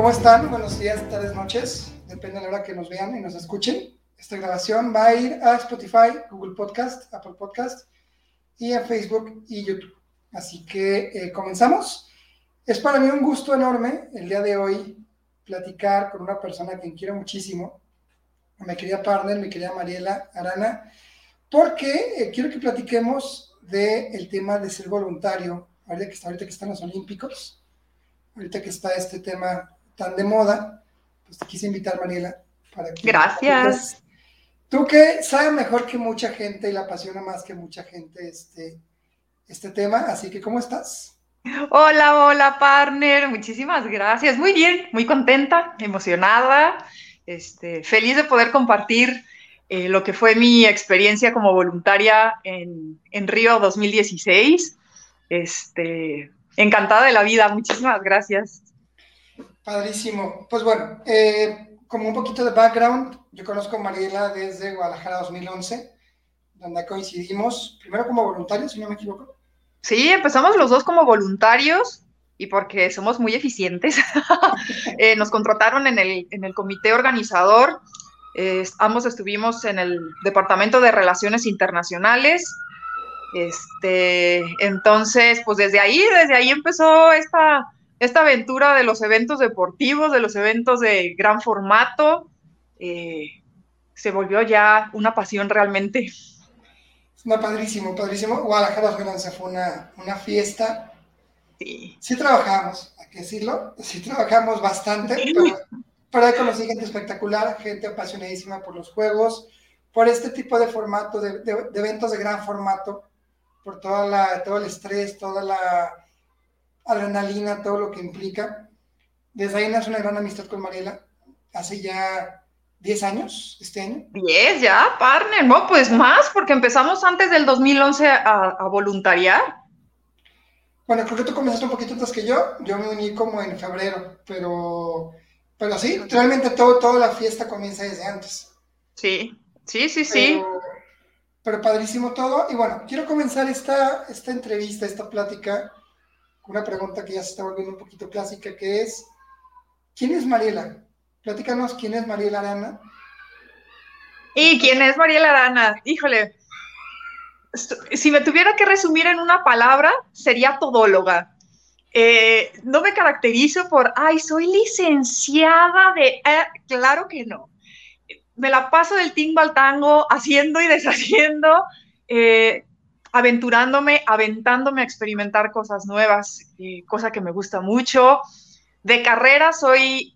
¿Cómo están? Buenos días, tardes, noches. Depende de la hora que nos vean y nos escuchen. Esta grabación va a ir a Spotify, Google Podcast, Apple Podcast y a Facebook y YouTube. Así que eh, comenzamos. Es para mí un gusto enorme el día de hoy platicar con una persona que quiero muchísimo, mi querida partner, mi querida Mariela Arana, porque eh, quiero que platiquemos del tema de ser voluntario, ahorita que, está, ahorita que están los Olímpicos, ahorita que está este tema tan de moda, pues te quise invitar, Mariela, para que... Gracias. Tú que sabes mejor que mucha gente y la apasiona más que mucha gente este, este tema, así que ¿cómo estás? Hola, hola, partner. Muchísimas gracias. Muy bien, muy contenta, emocionada, este, feliz de poder compartir eh, lo que fue mi experiencia como voluntaria en, en Río 2016. Este, encantada de la vida. Muchísimas gracias. Padrísimo. Pues bueno, eh, como un poquito de background, yo conozco a Mariela desde Guadalajara 2011, donde coincidimos, primero como voluntarios, si no me equivoco. Sí, empezamos los dos como voluntarios y porque somos muy eficientes. Eh, nos contrataron en el, en el comité organizador. Eh, ambos estuvimos en el Departamento de Relaciones Internacionales. Este, entonces, pues desde ahí, desde ahí empezó esta, esta aventura de los eventos deportivos, de los eventos de gran formato. Eh, se volvió ya una pasión realmente. No, padrísimo, padrísimo. Guadalajara fue una, una fiesta. Sí. Sí trabajamos, hay que decirlo. Sí trabajamos bastante, pero, pero conocí gente espectacular, gente apasionadísima por los juegos, por este tipo de formato, de, eventos de gran formato, por toda la, todo el estrés, toda la adrenalina, todo lo que implica. Desde ahí nace una gran amistad con Mariela. Hace ya 10 años este año. 10 ya, partner, no, pues más, porque empezamos antes del 2011 a, voluntariar. Bueno, creo que tú comenzaste un poquito antes que yo, yo me uní como en febrero, pero, pero sí, realmente todo, toda la fiesta comienza desde antes. Sí, sí, sí, sí. Pero padrísimo todo, y bueno, quiero comenzar esta, esta entrevista, esta plática, una pregunta que ya se está volviendo un poquito clásica, que es, ¿quién es Mariela? Platícanos quién es Mariela Arana. ¿Y quién es Mariela Arana? Híjole, si me tuviera que resumir en una palabra, sería todóloga. Eh, no me caracterizo por, ay, soy licenciada de... Eh, claro que no. Me la paso del tingo al tango, haciendo y deshaciendo, eh, aventurándome, aventándome a experimentar cosas nuevas, cosa que me gusta mucho. De carrera soy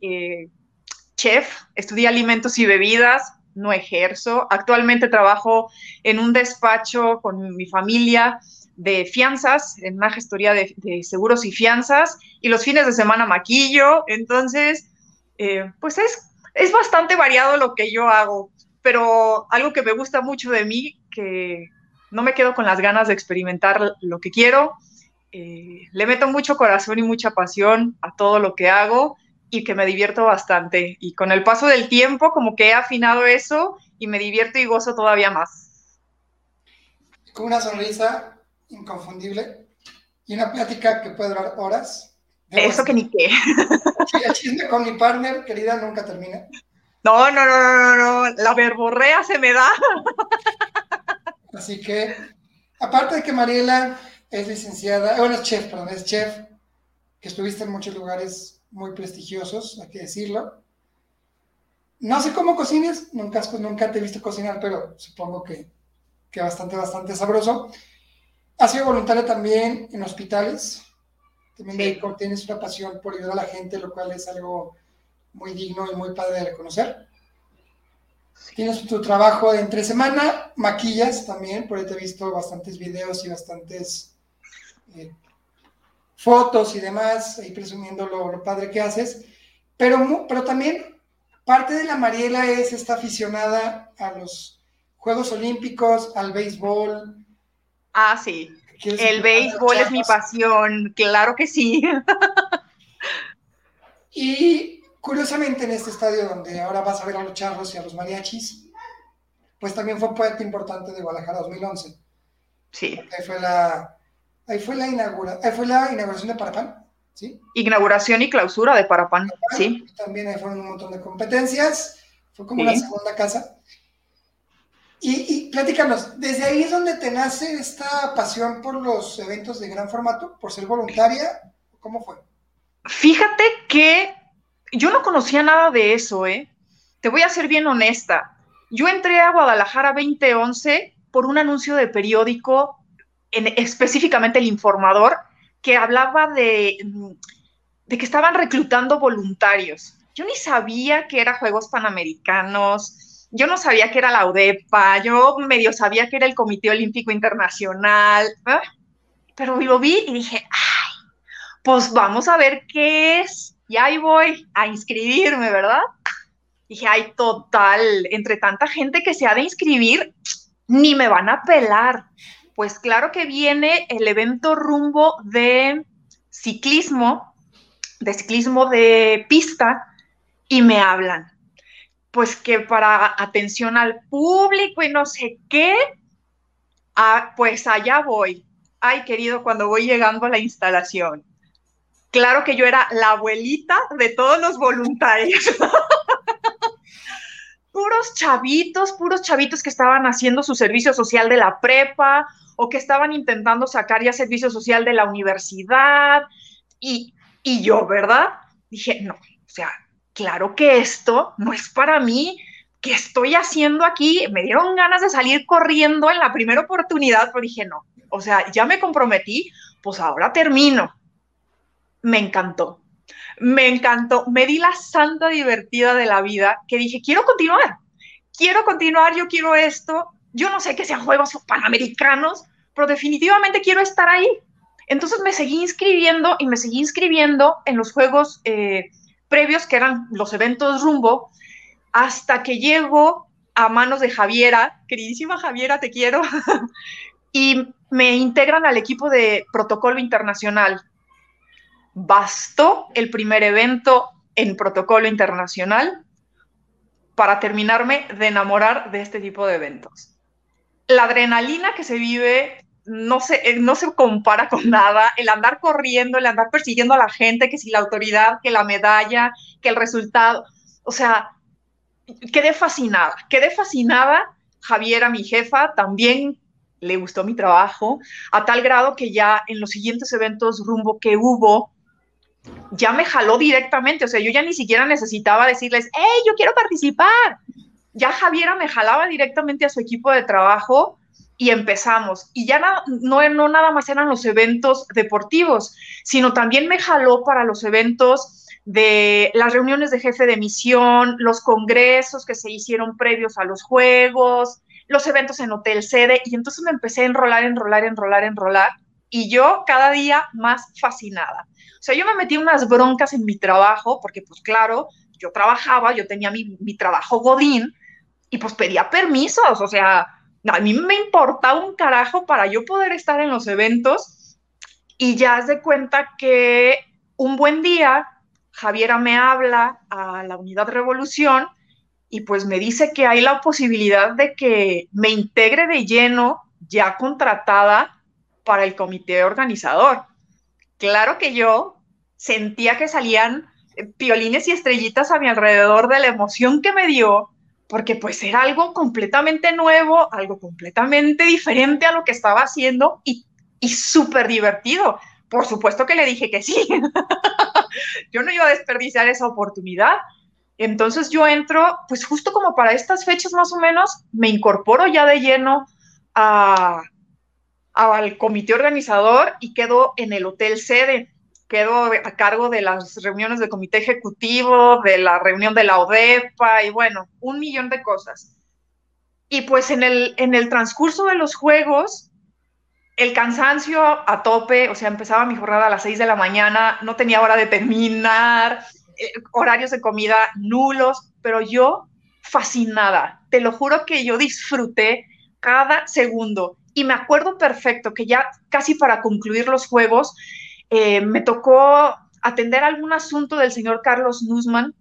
chef, estudié alimentos y bebidas, no ejerzo. Actualmente trabajo en un despacho con mi familia de fianzas, en una gestoría de, seguros y fianzas, y los fines de semana maquillo. Entonces, eh, pues es, es bastante variado lo que yo hago, pero algo que me gusta mucho de mí, que no me quedo con las ganas de experimentar lo que quiero. Eh, le meto mucho corazón y mucha pasión a todo lo que hago y que me divierto bastante. Y con el paso del tiempo, como que he afinado eso y me divierto y gozo todavía más. Con una sonrisa inconfundible y una plática que puede durar horas. Eso que ni qué. el chisme con mi partner, querida, nunca termina. No, no, no, no, no, la verborrea se me da. Así que, aparte de que Mariela es licenciada, bueno, es chef, perdón, es chef, que estuviste en muchos lugares muy prestigiosos, hay que decirlo. No sé cómo cocines, nunca, nunca te he visto cocinar, pero supongo que, que bastante, bastante sabroso. Has sido voluntaria también en hospitales. También tienes una pasión por ayudar a la gente, lo cual es algo muy digno y muy padre de reconocer. Tienes tu trabajo entre semana, maquillas también, por ahí te he visto bastantes videos y bastantes eh, fotos y demás, ahí presumiendo lo, padre que haces, pero, pero también parte de la Mariela es esta aficionada a los Juegos Olímpicos, al béisbol. Ah, sí. El béisbol es mi pasión, claro que sí. y curiosamente en este estadio donde ahora vas a ver a los charros y a los mariachis, pues también fue parte importante de Guadalajara 2011. Sí. fue la, Ahí fue la, inaugura, ahí fue la inauguración de Parapan. ¿sí? Inauguración y clausura de Parapan, sí. También fueron un montón de competencias, fue como una segunda casa. Y, y platícanos, ¿desde ahí es donde te nace esta pasión por los eventos de gran formato, por ser voluntaria? ¿Cómo fue? Fíjate que yo no conocía nada de eso, ¿eh? Te voy a ser bien honesta. Yo entré a Guadalajara 2011 por un anuncio de periódico, en, específicamente el informador, que hablaba de, de que estaban reclutando voluntarios. Yo ni sabía que era Juegos Panamericanos, yo no sabía que era la UDEPA, yo medio sabía que era el Comité Olímpico Internacional, pero lo vi y dije, ay, pues vamos a ver qué es. Y ahí voy a inscribirme, ¿verdad? Dije, ay, total, entre tanta gente que se ha de inscribir, ni me van a pelar. Pues claro que viene el evento rumbo de ciclismo, de ciclismo de pista, y me hablan. Pues que para atención al público y no sé qué, ah, pues allá voy. Ay, querido, cuando voy llegando a la instalación. Claro que yo era la abuelita de todos los voluntarios. puros chavitos, puros chavitos que estaban haciendo su servicio social de la prepa o que estaban intentando sacar ya servicio social de la universidad. Y, y yo, ¿verdad? Dije, no, o sea, claro que esto no es para mí. ¿Qué estoy haciendo aquí? Me dieron ganas de salir corriendo en la primera oportunidad, pero dije, no, o sea, ya me comprometí, pues ahora termino. Me encantó. Me encantó, me di la santa divertida de la vida que dije, quiero continuar, quiero continuar, yo quiero esto, yo no sé que sean Juegos Panamericanos, pero definitivamente quiero estar ahí. Entonces me seguí inscribiendo y me seguí inscribiendo en los Juegos eh, previos, que eran los eventos rumbo, hasta que llego a manos de Javiera, queridísima Javiera, te quiero, y me integran al equipo de protocolo internacional bastó el primer evento en protocolo internacional para terminarme de enamorar de este tipo de eventos. La adrenalina que se vive no se, eh, no se compara con nada, el andar corriendo, el andar persiguiendo a la gente, que si la autoridad, que la medalla, que el resultado, o sea, quedé fascinada, quedé fascinada. Javiera, mi jefa, también le gustó mi trabajo, a tal grado que ya en los siguientes eventos rumbo que hubo, ya me jaló directamente, o sea, yo ya ni siquiera necesitaba decirles, hey, yo quiero participar. Ya Javiera me jalaba directamente a su equipo de trabajo y empezamos. Y ya no, no nada más eran los eventos deportivos, sino también me jaló para los eventos de las reuniones de jefe de misión, los congresos que se hicieron previos a los juegos, los eventos en hotel sede, y entonces me empecé a enrolar, enrolar, enrolar, enrolar, y yo cada día más fascinada. O sea, yo me metí unas broncas en mi trabajo, porque pues claro, yo trabajaba, yo tenía mi, trabajo godín, y pues pedía permisos, o sea, a mí me importaba un carajo para yo poder estar en los eventos, y ya has de cuenta que un buen día Javiera me habla a la Unidad Revolución y pues me dice que hay la posibilidad de que me integre de lleno, ya contratada para el comité organizador. Claro que yo sentía que salían eh, piolines y estrellitas a mi alrededor de la emoción que me dio, porque pues era algo completamente nuevo, algo completamente diferente a lo que estaba haciendo y, y súper divertido. Por supuesto que le dije que sí. yo no iba a desperdiciar esa oportunidad. Entonces yo entro, pues justo como para estas fechas más o menos, me incorporo ya de lleno a, al comité organizador y quedo en el hotel sede. Quedo a cargo de las reuniones del comité ejecutivo, de la reunión de la ODEPA y bueno, un millón de cosas. Y pues en el, en el transcurso de los juegos, el cansancio a tope, o sea, empezaba mi jornada a las 6 de la mañana, no tenía hora de terminar, eh, horarios de comida nulos, pero yo fascinada, te lo juro que yo disfruté cada segundo y me acuerdo perfecto que ya casi para concluir los juegos, eh, me tocó atender algún asunto del señor Carlos Nussman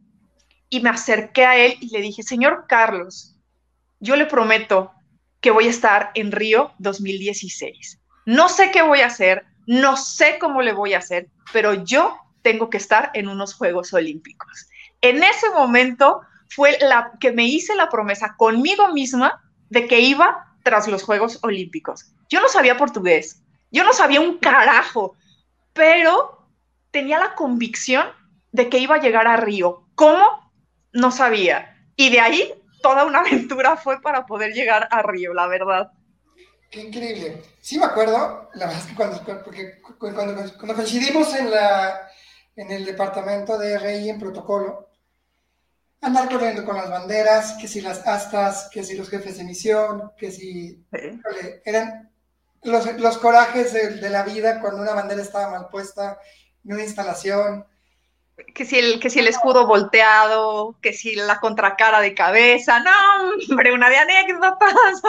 y me acerqué a él y le dije, señor Carlos, yo le prometo que voy a estar en Río 2016. No sé qué voy a hacer, no sé cómo le voy a hacer, pero yo tengo que estar en unos Juegos Olímpicos. En ese momento fue la que me hice la promesa conmigo misma de que iba tras los Juegos Olímpicos. Yo no sabía portugués, yo no sabía un carajo, pero tenía la convicción de que iba a llegar a Río. ¿Cómo? No sabía. Y de ahí toda una aventura fue para poder llegar a Río, la verdad. Qué increíble. Sí me acuerdo, la verdad es que cuando, porque cuando, cuando coincidimos en, la, en el departamento de RI en protocolo, andar corriendo con las banderas, que si las astas, que si los jefes de misión, que si... eran los, los corajes de, de, la vida cuando una bandera estaba mal puesta en una instalación. Que si, el, que si el escudo volteado, que si la contracara de cabeza, no, hombre, una de anécdotas.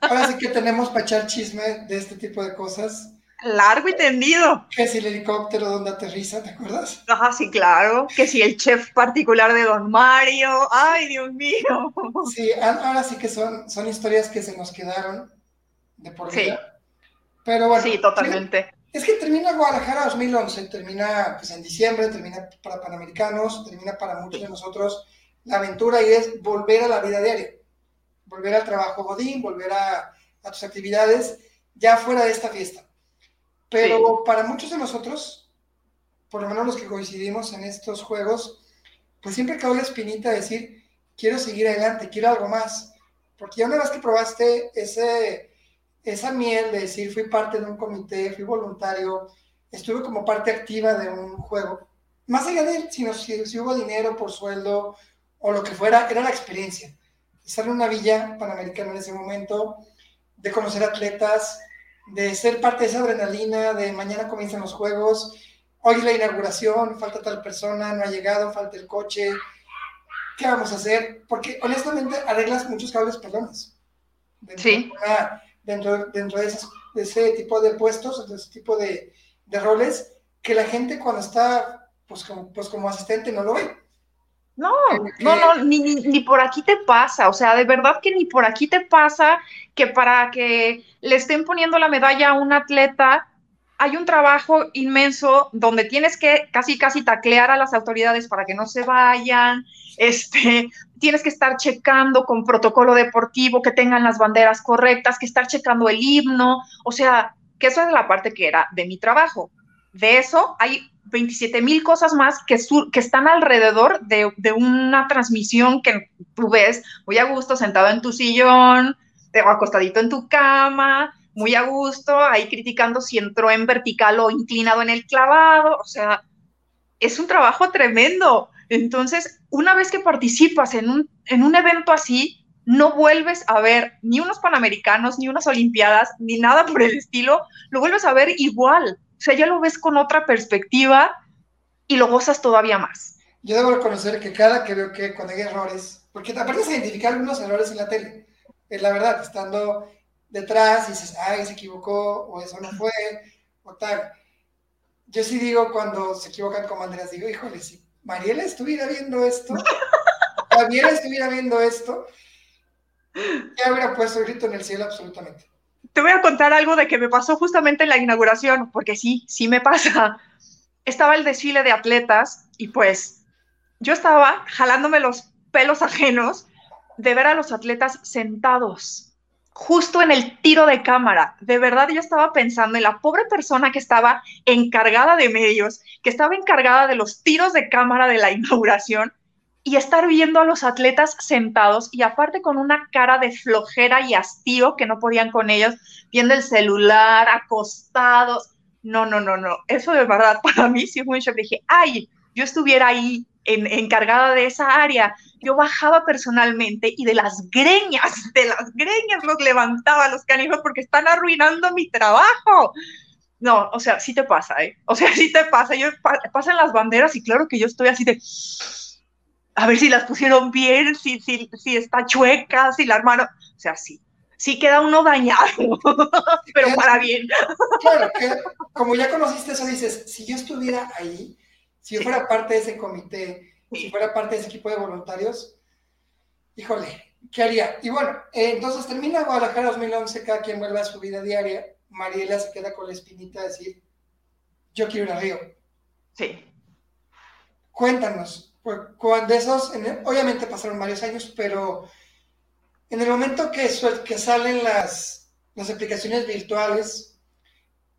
Ahora sí que tenemos para echar chisme de este tipo de cosas largo y tendido. Que si el helicóptero donde aterriza, ¿te acuerdas? Ajá, sí, claro. Que si el chef particular de Don Mario. Ay, Dios mío. Sí, ahora sí que son, son historias que se nos quedaron de por vida. Sí. Pero bueno. Sí, totalmente. Es que termina Guadalajara 2011, termina pues en diciembre, termina para Panamericanos, termina para muchos de nosotros la aventura y es volver a la vida diaria, volver al trabajo godín, volver a, a tus actividades ya fuera de esta fiesta. Pero para muchos de nosotros, por lo menos los que coincidimos en estos juegos, pues siempre cabe la espinita de decir, quiero seguir adelante, quiero algo más. Porque ya una vez que probaste ese, esa miel de decir, fui parte de un comité, fui voluntario, estuve como parte activa de un juego, más allá de si, si, hubo dinero por sueldo o lo que fuera, era la experiencia. Estar en una villa panamericana en ese momento, de conocer atletas, de ser parte de esa adrenalina, de mañana comienzan los juegos, hoy es la inauguración, falta tal persona, no ha llegado, falta el coche, ¿qué vamos a hacer? Porque honestamente arreglas muchos cables pelones. Dentro sí. De dentro, dentro de, ese tipo de puestos, de ese tipo de, de, roles, que la gente cuando está pues como, pues como asistente no lo ve. No, no, no, ni, ni, por aquí te pasa, o sea, de verdad que ni por aquí te pasa que para que le estén poniendo la medalla a un atleta, hay un trabajo inmenso donde tienes que casi, casi taclear a las autoridades para que no se vayan, este, tienes que estar checando con protocolo deportivo que tengan las banderas correctas, que estar checando el himno, o sea, que eso es la parte que era de mi trabajo. De eso hay 27 mil cosas más que, que están alrededor de, una transmisión que tú ves muy a gusto sentado en tu sillón, o acostadito en tu cama, muy a gusto, ahí criticando si entró en vertical o inclinado en el clavado, o sea, es un trabajo tremendo. Entonces, una vez que participas en un, en un evento así, no vuelves a ver ni unos Panamericanos, ni unas Olimpiadas, ni nada por el estilo, lo vuelves a ver igual. O sea, ya lo ves con otra perspectiva y lo gozas todavía más. Yo debo reconocer que cada que veo que cuando hay errores, porque aparte se identificar algunos errores en la tele, es la verdad, estando detrás y dices, ay, se equivocó, o eso no fue, o tal. Yo sí digo cuando se equivocan como Andrés, digo, híjole, si Mariela estuviera viendo esto, Mariela estuviera viendo esto, ya hubiera puesto el grito en el cielo absolutamente te voy a contar algo de que me pasó justamente en la inauguración, porque sí, sí me pasa. Estaba el desfile de atletas y pues yo estaba jalándome los pelos ajenos de ver a los atletas sentados justo en el tiro de cámara. De verdad yo estaba pensando en la pobre persona que estaba encargada de medios, que estaba encargada de los tiros de cámara de la inauguración y estar viendo a los atletas sentados y aparte con una cara de flojera y hastío que no podían con ellos, viendo el celular, acostados. No, no, no, no. Eso de verdad para mí sí fue un shock. Dije, ay, yo estuviera ahí en, encargada de esa área. Yo bajaba personalmente y de las greñas, de las greñas los levantaba los canijos porque están arruinando mi trabajo. No, o sea, sí te pasa, ¿eh? O sea, sí te pasa. Yo pasan las banderas y claro que yo estoy así de a ver si las pusieron bien, si, si, si está chueca, si la armaron. O sea, sí, sí queda uno dañado, pero para bien. Claro, que como ya conociste eso, dices, si yo estuviera ahí, si yo fuera parte de ese comité, si fuera parte de ese equipo de voluntarios, híjole, ¿qué haría? Y bueno, eh, entonces termina Guadalajara 2011, cada quien vuelve a su vida diaria, Mariela se queda con la espinita de decir, yo quiero ir a Río. Sí. Cuéntanos, cuando esos, obviamente pasaron varios años, pero en el momento que, que salen las, las aplicaciones virtuales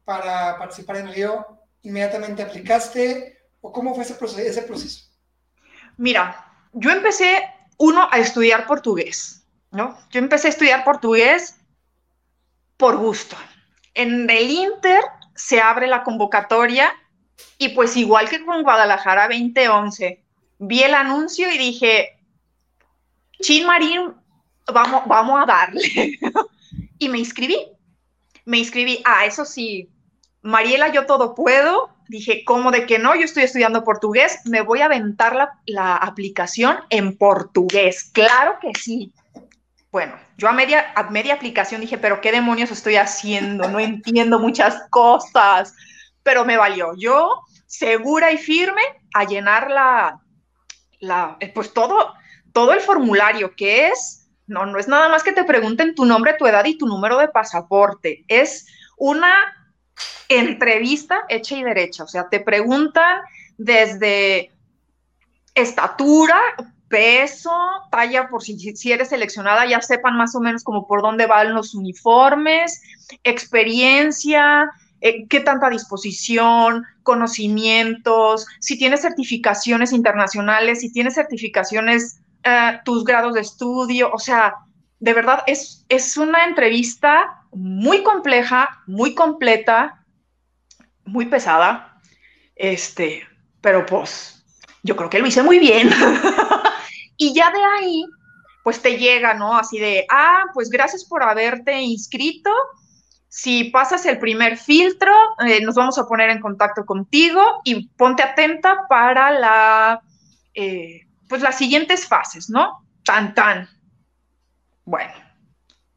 para participar en Río, ¿inmediatamente aplicaste o cómo fue ese proceso? Ese proceso? Mira, yo empecé, uno, a estudiar portugués, ¿no? Yo empecé a estudiar portugués por gusto. En el Inter se abre la convocatoria y pues igual que con Guadalajara 2011, vi el anuncio y dije, Chin Marín vamos, vamos a darle. y me inscribí. Me inscribí. Ah, eso sí, Mariela, yo todo puedo. Dije, ¿cómo de que no? Yo estoy estudiando portugués, me voy a aventar la, la aplicación en portugués. Claro que sí. Bueno, yo a media, a media aplicación dije, pero ¿qué demonios estoy haciendo? No entiendo muchas cosas, pero me valió. Yo, segura y firme, a llenar la, la pues todo, todo el formulario, que es no, no es nada más que te pregunten tu nombre, tu edad y tu número de pasaporte. Es una entrevista hecha y derecha. O sea, te preguntan desde estatura, peso, talla, por si, si, eres seleccionada, ya sepan más o menos como por dónde van los uniformes, experiencia, eh, qué tanta disposición, conocimientos, si tienes certificaciones internacionales, si tienes certificaciones eh, tus grados de estudio, o sea, de verdad es, es una entrevista muy compleja, muy completa, muy pesada, este, pero pues yo creo que lo hice muy bien. y ya de ahí, pues te llega, ¿no? Así de, ah, pues gracias por haberte inscrito. Si pasas el primer filtro, eh, nos vamos a poner en contacto contigo y ponte atenta para la, eh, pues las siguientes fases, ¿no? Tan, tan. Bueno,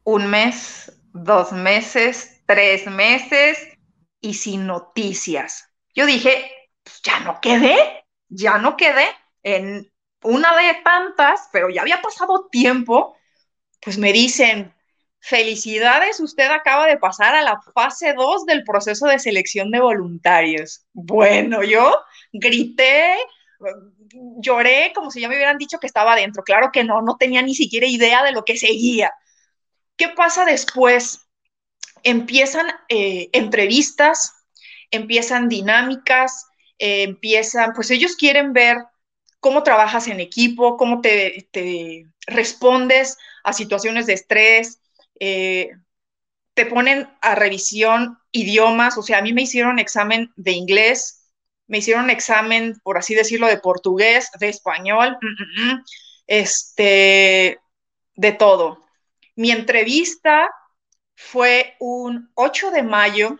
un mes, dos meses, tres meses y sin noticias. Yo dije, pues ya no quedé, ya no quedé en una de tantas, pero ya había pasado tiempo, pues me dicen, felicidades, usted acaba de pasar a la fase 2 del proceso de selección de voluntarios. Bueno, yo grité, lloré como si ya me hubieran dicho que estaba adentro. Claro que no, no tenía ni siquiera idea de lo que seguía. ¿Qué pasa después? Empiezan eh, entrevistas, empiezan dinámicas, eh, empiezan, pues ellos quieren ver cómo trabajas en equipo, cómo te, respondes a situaciones de estrés, eh, te ponen a revisión idiomas, o sea, a mí me hicieron examen de inglés, me hicieron examen, por así decirlo, de portugués, de español, mm, mm, mm, este, de todo. Mi entrevista fue un 8 de mayo,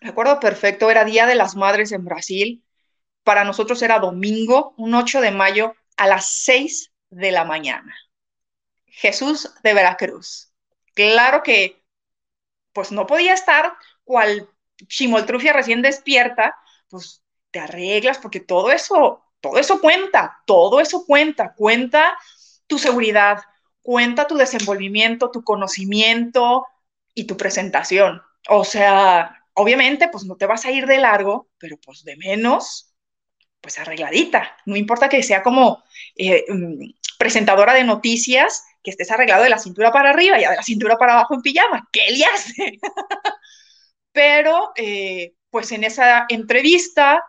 recuerdo perfecto, era Día de las Madres en Brasil. Para nosotros era domingo, un 8 de mayo a las 6 de la mañana. Jesús de Veracruz. Claro que, pues no podía estar cual chimoltrufia recién despierta, pues te arreglas, porque todo eso, todo eso cuenta, todo eso cuenta, cuenta tu seguridad, cuenta tu desenvolvimiento, tu conocimiento y tu presentación. O sea, obviamente, pues no te vas a ir de largo, pero pues de menos, pues arregladita. No importa que sea como eh, mm, presentadora de noticias, que estés arreglado de la cintura para arriba y de la cintura para abajo en pijama. ¿Qué le hace? pero, eh, pues en esa entrevista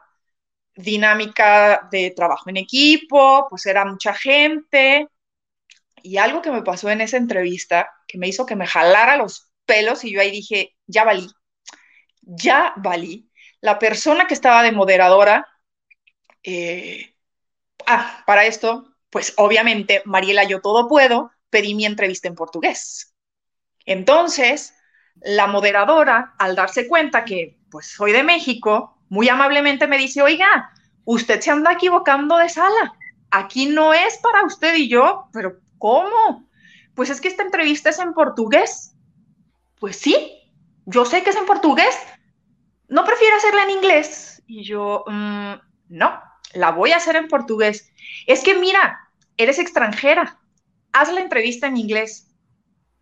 dinámica de trabajo en equipo, pues era mucha gente. Y algo que me pasó en esa entrevista, que me hizo que me jalara los pelos y yo ahí dije, ya valí, ya valí. La persona que estaba de moderadora, eh, ah, para esto, pues obviamente, Mariela, yo todo puedo, pedí mi entrevista en portugués. Entonces, la moderadora, al darse cuenta que pues soy de México, muy amablemente me dice, oiga, usted se anda equivocando de sala. Aquí no es para usted y yo, pero ¿cómo? Pues es que esta entrevista es en portugués. Pues sí, yo sé que es en portugués. ¿No prefiero hacerla en inglés? Y yo, mm, no, la voy a hacer en portugués. Es que mira, eres extranjera. Haz la entrevista en inglés.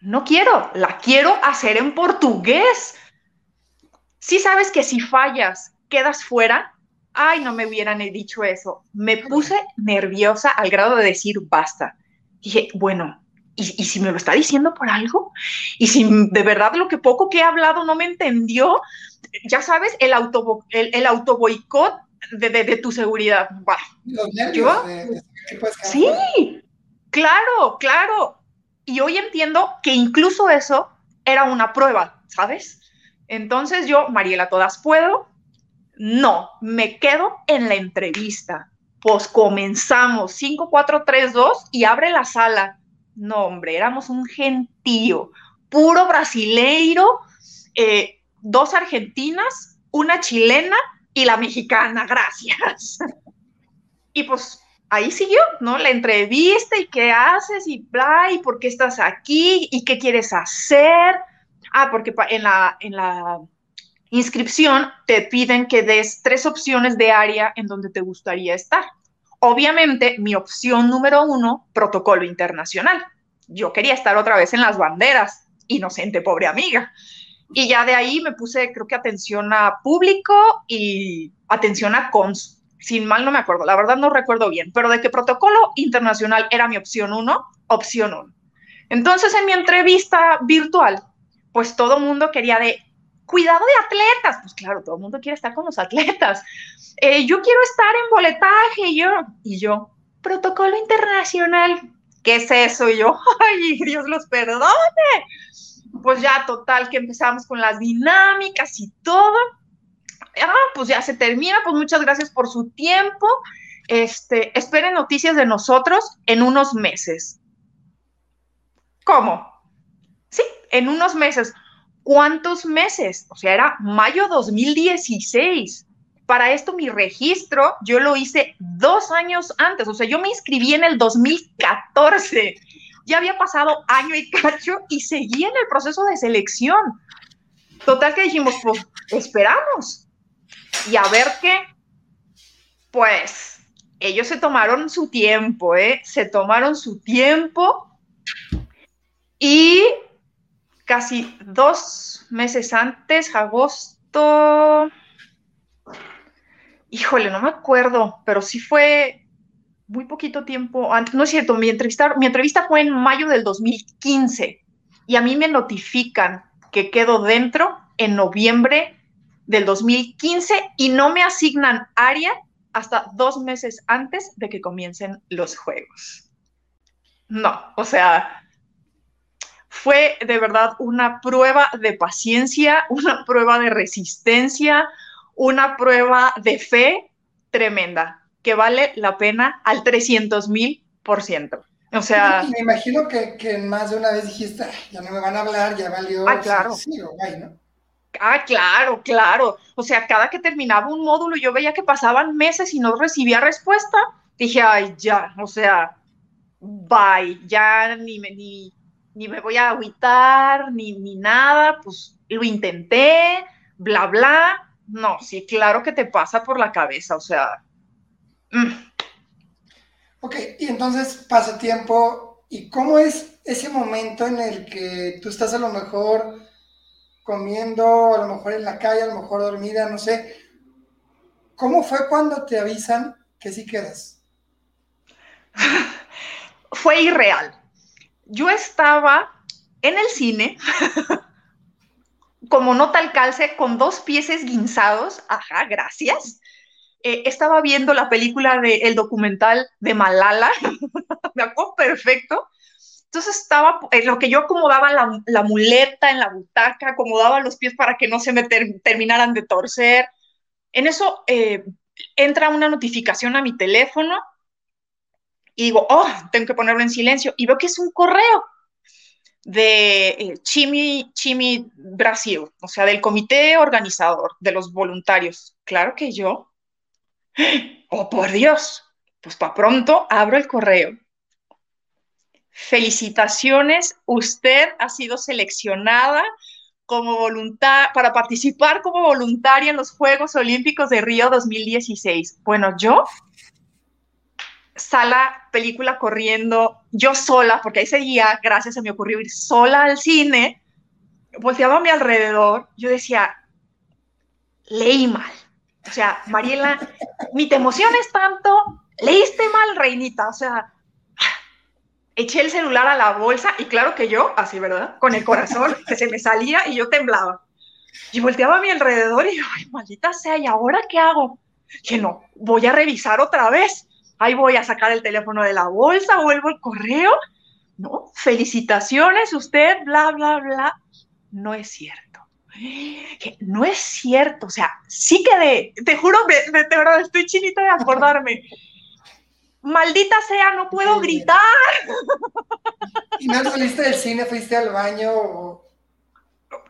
No quiero, la quiero hacer en portugués. sí sabes que si fallas, quedas fuera. Ay, no me hubieran dicho eso. Me puse nerviosa al grado de decir basta. Dije, bueno, ¿y, si me lo está diciendo por algo? ¿Y si de verdad lo que poco que he hablado no me entendió? Ya sabes, el auto, el, el auto boicot de, de, tu seguridad. Los nervios sí, claro, claro. Y hoy entiendo que incluso eso era una prueba, ¿sabes? Entonces yo, Mariela, todas puedo. No, me quedo en la entrevista. Pues comenzamos 5, 4, 3, 2 y abre la sala. No, hombre, éramos un gentío, puro brasileiro, eh, dos argentinas, una chilena y la mexicana, gracias. Y pues ahí siguió, ¿no? La entrevista y qué haces y bla, y por qué estás aquí y qué quieres hacer. Ah, porque en la, en la inscripción te piden que des tres opciones de área en donde te gustaría estar. Obviamente, mi opción número uno, protocolo internacional. Yo quería estar otra vez en las banderas, inocente, pobre amiga. Y ya de ahí me puse, creo que atención a público y atención a cons sin mal no me acuerdo, la verdad no recuerdo bien, pero de que protocolo internacional era mi opción uno, opción uno. Entonces en mi entrevista virtual, pues todo mundo quería de cuidado de atletas, pues claro, todo mundo quiere estar con los atletas. Eh, yo quiero estar en boletaje, y yo, y yo, protocolo internacional, ¿qué es eso? Y yo, ay, Dios los perdone. Pues ya, total, que empezamos con las dinámicas y todo ah, pues ya se termina, pues muchas gracias por su tiempo. Este, esperen noticias de nosotros en unos meses. ¿Cómo? Sí, en unos meses. ¿Cuántos meses? O sea, era mayo 2016. Para esto mi registro yo lo hice dos años antes, o sea, yo me inscribí en el 2014. Ya había pasado año y cacho y seguí en el proceso de selección. Total que dijimos, pues esperamos y a ver qué, pues ellos se tomaron su tiempo, ¿eh? Se tomaron su tiempo y casi dos meses antes, agosto, híjole, no me acuerdo, pero sí fue muy poquito tiempo antes, no es cierto, mi entrevista, mi entrevista fue en mayo del 2015 y a mí me notifican que quedo dentro en noviembre del 2015 y no me asignan área hasta dos meses antes de que comiencen los juegos. No, o sea, fue de verdad una prueba de paciencia, una prueba de resistencia, una prueba de fe tremenda, que vale la pena al 300 mil por ciento. O sea... Me imagino que, más de una vez dijiste, ya no me van a hablar, ya valió. Ah, claro. Sí, o ¿no? Ah, claro, claro. O sea, cada que terminaba un módulo yo veía que pasaban meses y no recibía respuesta. Dije, ay, ya, o sea, bye, ya ni me, ni, me voy a agüitar, ni, ni nada, pues lo intenté, bla, bla. No, sí, claro que te pasa por la cabeza, o sea. Mm. Ok, y entonces pasa tiempo, ¿y cómo es ese momento en el que tú estás a lo mejor comiendo, a lo mejor en la calle, a lo mejor dormida, no sé. ¿Cómo fue cuando te avisan que sí quedas? fue irreal. Yo estaba en el cine, como nota al calce, con dos pies guinzados, ajá, gracias. Eh, estaba viendo la película del el documental de Malala, me acuerdo perfecto, entonces estaba, en lo que yo acomodaba la, muleta en la butaca, acomodaba los pies para que no se me terminaran de torcer. En eso eh, entra una notificación a mi teléfono y digo, oh, tengo que ponerlo en silencio. Y veo que es un correo de eh, Chimi, Chimi Brasil, o sea, del comité organizador de los voluntarios. Claro que yo, oh, por Dios, pues para pronto abro el correo felicitaciones, usted ha sido seleccionada como voluntad para participar como voluntaria en los Juegos Olímpicos de Río 2016. Bueno, yo sala, película corriendo, yo sola, porque ese día, gracias, se me ocurrió ir sola al cine, volteaba a mi alrededor, yo decía, leí mal. O sea, Mariela, ni te emociones tanto, leíste mal, reinita. O sea, eché el celular a la bolsa y claro que yo, así, ¿verdad? Con el corazón que se me salía y yo temblaba. Y volteaba a mi alrededor y ay, maldita sea, ¿y ahora qué hago? Que no, voy a revisar otra vez. Ahí voy a sacar el teléfono de la bolsa, vuelvo el correo. No, felicitaciones, usted, bla, bla, bla. No es cierto. Que no es cierto. O sea, sí quedé, te juro, de verdad, estoy chinita de acordarme maldita sea, no puedo gritar. ¿Y no saliste del cine, fuiste al baño?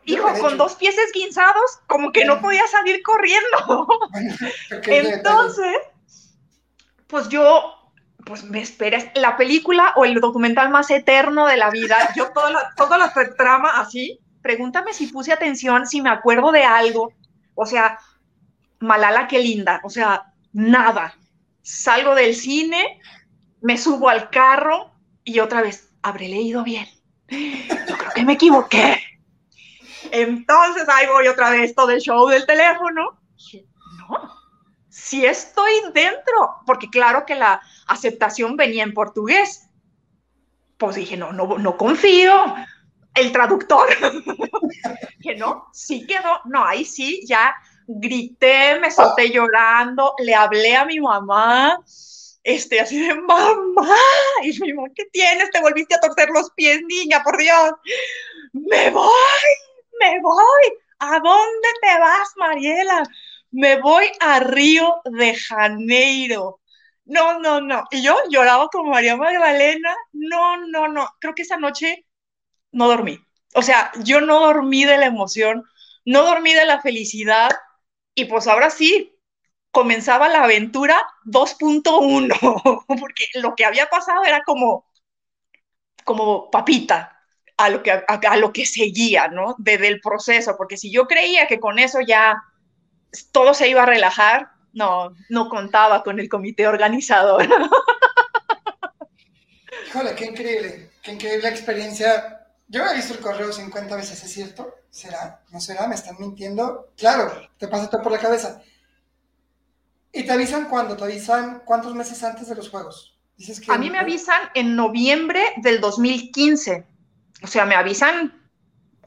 Hijo, con dos pies esguinzados, como que no podía salir corriendo. Entonces, pues yo, pues me esperas, la película o el documental más eterno de la vida, yo toda la, toda la trama así, pregúntame si puse atención, si me acuerdo de algo, o sea, Malala, qué linda, o sea, nada, salgo del cine, me subo al carro y otra vez, habré leído bien. Yo creo que me equivoqué. Entonces ahí voy otra vez todo el show del teléfono. No, si estoy dentro, porque claro que la aceptación venía en portugués. Pues dije, no, no, no confío. El traductor, que no, sí quedó, no, ahí sí, ya grité, me solté llorando, le hablé a mi mamá, este, así de mamá, y mi mamá, ¿qué tienes? Te volviste a torcer los pies, niña, por Dios. Me voy, me voy. ¿A dónde te vas, Mariela? Me voy a Río de Janeiro. No, no, no. Y yo lloraba como María Magdalena. No, no, no. Creo que esa noche no dormí. O sea, yo no dormí de la emoción, no dormí de la felicidad, y pues ahora sí, comenzaba la aventura 2.1, porque lo que había pasado era como, como papita a lo, que, a, lo que seguía, ¿no? Desde el proceso, porque si yo creía que con eso ya todo se iba a relajar, no, no contaba con el comité organizador. Híjole, qué increíble, qué increíble experiencia yo he visto el correo 50 veces, ¿es cierto? ¿Será? ¿No será? ¿Me están mintiendo? Claro, te pasa todo por la cabeza. ¿Y te avisan cuándo? ¿Te avisan cuántos meses antes de los juegos? Dices que a mí me avisan en noviembre del 2015. O sea, me avisan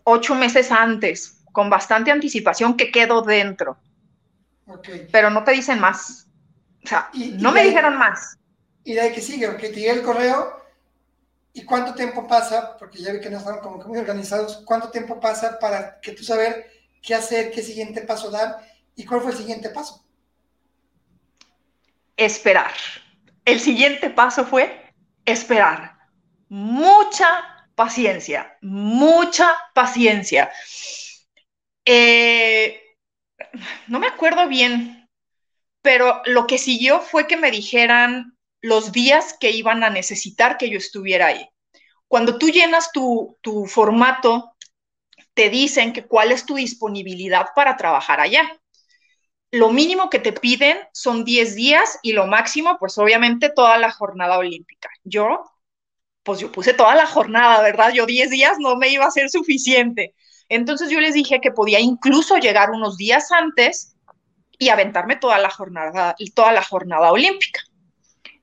ocho meses antes, con bastante anticipación que quedo dentro. Okay. Pero no te dicen más. O sea, no me dijeron más. ¿Y de ahí que sigue? Ok, te llega el correo ¿Y cuánto tiempo pasa? Porque ya vi que no están como que muy organizados. ¿Cuánto tiempo pasa para que tú saber qué hacer, qué siguiente paso dar y cuál fue el siguiente paso? Esperar. El siguiente paso fue esperar. Mucha paciencia, mucha paciencia. Eh, no me acuerdo bien, pero lo que siguió fue que me dijeran los días que iban a necesitar que yo estuviera ahí. Cuando tú llenas tu, formato, te dicen que cuál es tu disponibilidad para trabajar allá. Lo mínimo que te piden son 10 días y lo máximo, pues obviamente toda la jornada olímpica. Yo, pues yo puse toda la jornada, ¿verdad? Yo 10 días no me iba a ser suficiente. Entonces yo les dije que podía incluso llegar unos días antes y aventarme toda la jornada, toda la jornada olímpica.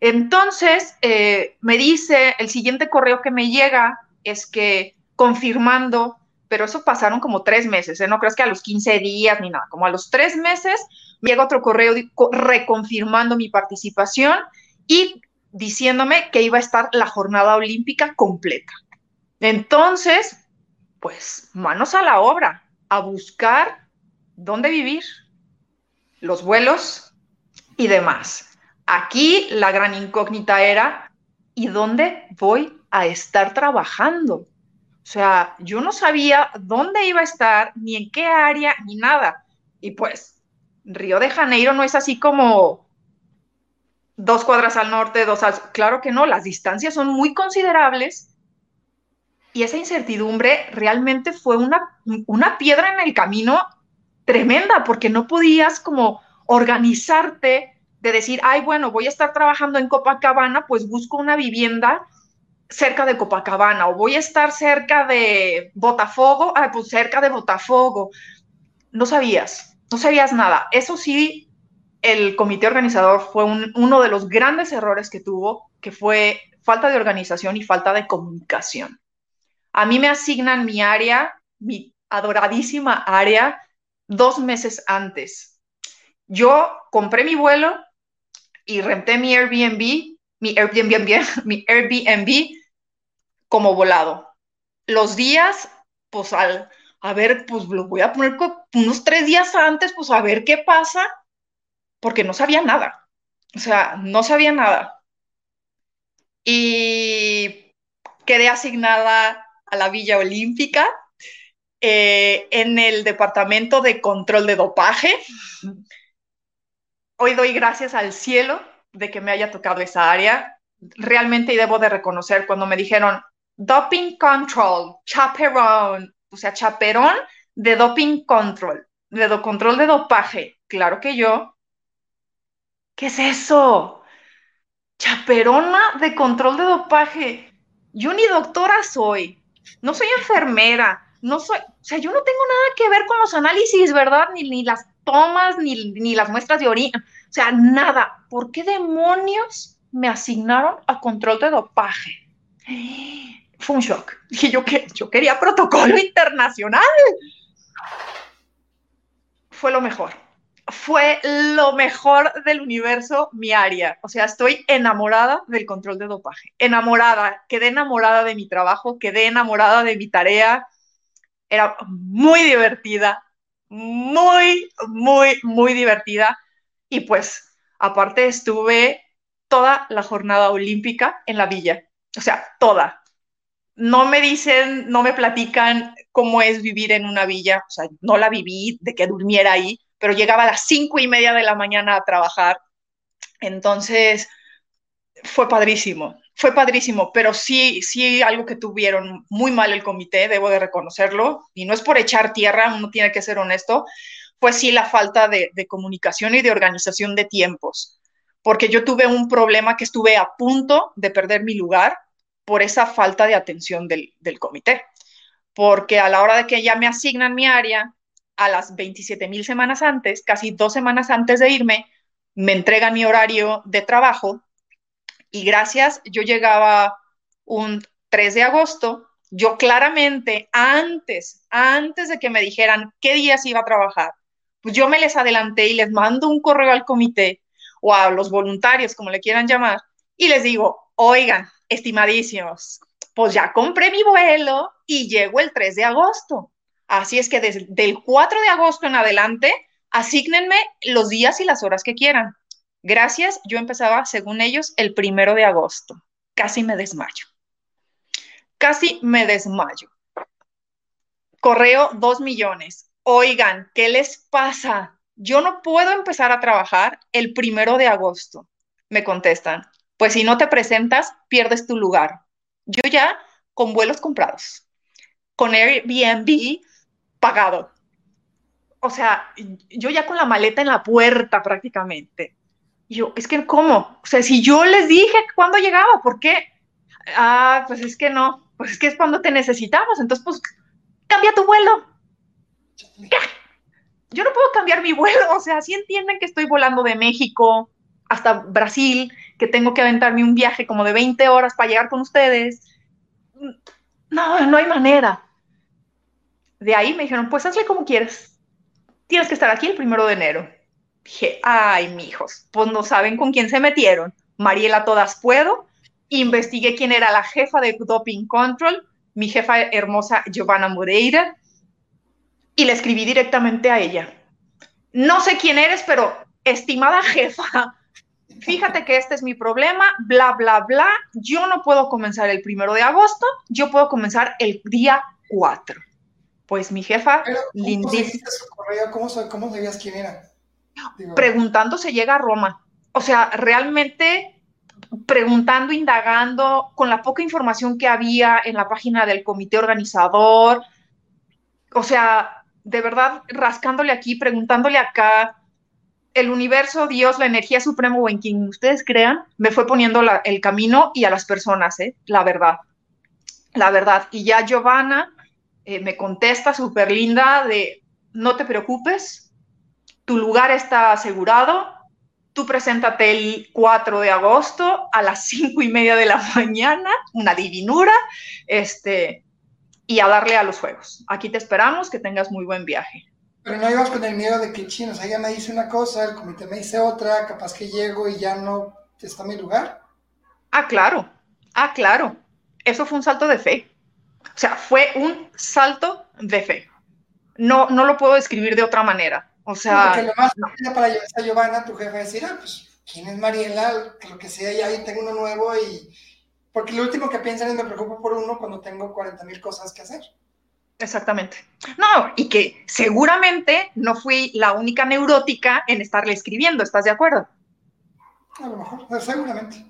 Entonces, eh, me dice, el siguiente correo que me llega es que confirmando, pero eso pasaron como tres meses, ¿eh? no crees que a los 15 días ni nada, como a los tres meses me llega otro correo reconfirmando mi participación y diciéndome que iba a estar la jornada olímpica completa. Entonces, pues manos a la obra, a buscar dónde vivir, los vuelos y demás. Aquí la gran incógnita era, ¿y dónde voy a estar trabajando? O sea, yo no sabía dónde iba a estar, ni en qué área, ni nada. Y pues, Río de Janeiro no es así como dos cuadras al norte, dos al... Claro que no, las distancias son muy considerables y esa incertidumbre realmente fue una, una piedra en el camino tremenda porque no podías como organizarte de decir, ay, bueno, voy a estar trabajando en Copacabana, pues busco una vivienda cerca de Copacabana, o voy a estar cerca de Botafogo, ah, pues cerca de Botafogo. No sabías. no sabías nada. Eso sí, el comité organizador fue uno de los grandes errores que tuvo, que fue falta de organización y falta de comunicación. A mí me asignan mi área, mi adoradísima área, dos meses antes. Yo compré mi vuelo y renté mi Airbnb, mi Airbnb, mi Airbnb como volado. Los días, pues al, a ver, pues lo voy a poner unos tres días antes, pues a ver qué pasa, porque no sabía nada. O sea, no sabía nada. Y quedé asignada a la Villa Olímpica eh, en el Departamento de Control de Dopaje. Hoy doy gracias al cielo de que me haya tocado esa área. Realmente, y debo de reconocer, cuando me dijeron Doping Control, chaperón, o sea, chaperón de Doping Control, de control de dopaje. Claro que yo. ¿Qué es eso? Chaperona de control de dopaje. Yo ni doctora soy, no soy enfermera, no soy, o sea, yo no tengo nada que ver con los análisis, ¿verdad? Ni, ni las ni, las muestras de orina, o sea, nada. ¿Por qué demonios me asignaron a control de dopaje? Fue un shock. Dije, yo quería protocolo internacional. Fue lo mejor. Fue lo mejor del universo, mi área. O sea, estoy enamorada del control de dopaje. Enamorada. Quedé enamorada de mi trabajo, quedé enamorada de mi tarea. Era muy divertida, muy, muy, muy divertida. Y pues, aparte, estuve toda la jornada olímpica en la villa. O sea, toda no me dicen, no me platican cómo es vivir en una villa, o sea, no la viví de que durmiera ahí, pero llegaba a las cinco y media de la mañana a trabajar. Entonces, fue padrísimo, fue padrísimo, pero sí, sí, algo que tuvieron muy mal el comité, debo de reconocerlo, y no es por echar tierra, uno tiene que ser honesto, fue sí la falta de, de comunicación y de organización de tiempos, porque yo tuve un problema que estuve a punto de perder mi lugar por esa falta de atención del, comité. Porque a la hora de que ya me asignan mi área, a las 27 mil semanas antes, casi dos semanas antes de irme, me entregan mi horario de trabajo y gracias, yo llegaba un 3 de agosto, yo claramente antes, antes de que me dijeran qué días iba a trabajar, pues yo me les adelanté y les mando un correo al comité o a los voluntarios, como le quieran llamar, y les digo, oigan, estimadísimos, pues ya compré mi vuelo y llego el 3 de agosto. Así es que desde el 4 de agosto en adelante, asígnenme los días y las horas que quieran. Gracias, yo empezaba, según ellos, el primero de agosto. Casi me desmayo. Casi me desmayo. Correo 2 millones. Oigan, ¿qué les pasa? Yo no puedo empezar a trabajar el primero de agosto. Me contestan, pues si no te presentas, pierdes tu lugar. Yo ya con vuelos comprados, con Airbnb pagado. O sea, yo ya con la maleta en la puerta prácticamente. Yo, es que, ¿cómo? O sea, si yo les dije cuándo llegaba, ¿por qué? Ah, pues es que no, pues es que es cuando te necesitamos, entonces, pues, cambia tu vuelo. Yo no puedo cambiar mi vuelo, o sea, si entienden que estoy volando de México hasta Brasil, que tengo que aventarme un viaje como de 20 horas para llegar con ustedes. No, no hay manera. De ahí me dijeron, pues hazle como quieres. Tienes que estar aquí el primero de enero. Dije, ay, mijos, pues no saben con quién se metieron. Mariela Todas Puedo. Investigué quién era la jefa de Doping Control, mi jefa hermosa Giovanna Moreira, y le escribí directamente a ella. No sé quién eres, pero estimada jefa, fíjate que este es mi problema, bla, bla, bla, yo no puedo comenzar el primero de agosto, yo puedo comenzar el día 4. Pues mi jefa, lindísima. ¿Cómo, ¿Cómo sabías quién era? Preguntando se llega a Roma. O sea, realmente preguntando, indagando, con la poca información que había en la página del comité organizador. O sea, de verdad, rascándole aquí, preguntándole acá, el universo, Dios, la energía suprema o en quien ustedes crean, me fue poniendo el camino y a las personas, ¿eh? la verdad, la verdad. Y ya Giovanna eh, me contesta súper linda de, no te preocupes, tu lugar está asegurado, tú preséntate el 4 de agosto a las 5 y media de la mañana, una divinura, este, y a darle a los juegos. Aquí te esperamos, que tengas muy buen viaje. Pero no ibas con el miedo de que, chino, o sea, ella me dice una cosa, el comité me dice otra, capaz que llego y ya no está mi lugar. Ah, claro, ah, claro. Eso fue un salto de fe. O sea, fue un salto de fe. No, no lo puedo describir de otra manera. O sea. Porque lo más no. para a Giovanna, tu jefe, decir, ah, pues, ¿quién es Mariela? Que lo que sea, ya tengo uno nuevo y. Porque lo último que piensan es me preocupo por uno cuando tengo 40 mil cosas que hacer. Exactamente. No, y que seguramente no fui la única neurótica en estarle escribiendo, ¿estás de acuerdo? A lo mejor, seguramente.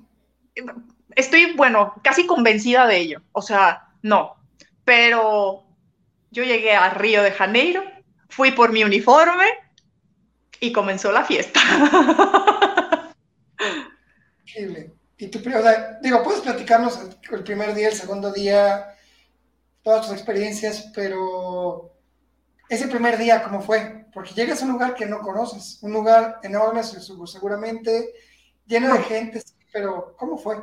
Estoy, bueno, casi convencida de ello. O sea, no. Pero yo llegué a Río de Janeiro, fui por mi uniforme y comenzó la fiesta. Increíble. Y tú, o sea, digo, puedes platicarnos el primer día, el segundo día, todas tus experiencias, pero ese primer día, ¿cómo fue? Porque llegas a un lugar que no conoces, un lugar enorme, seguramente, lleno de gente, pero ¿cómo fue?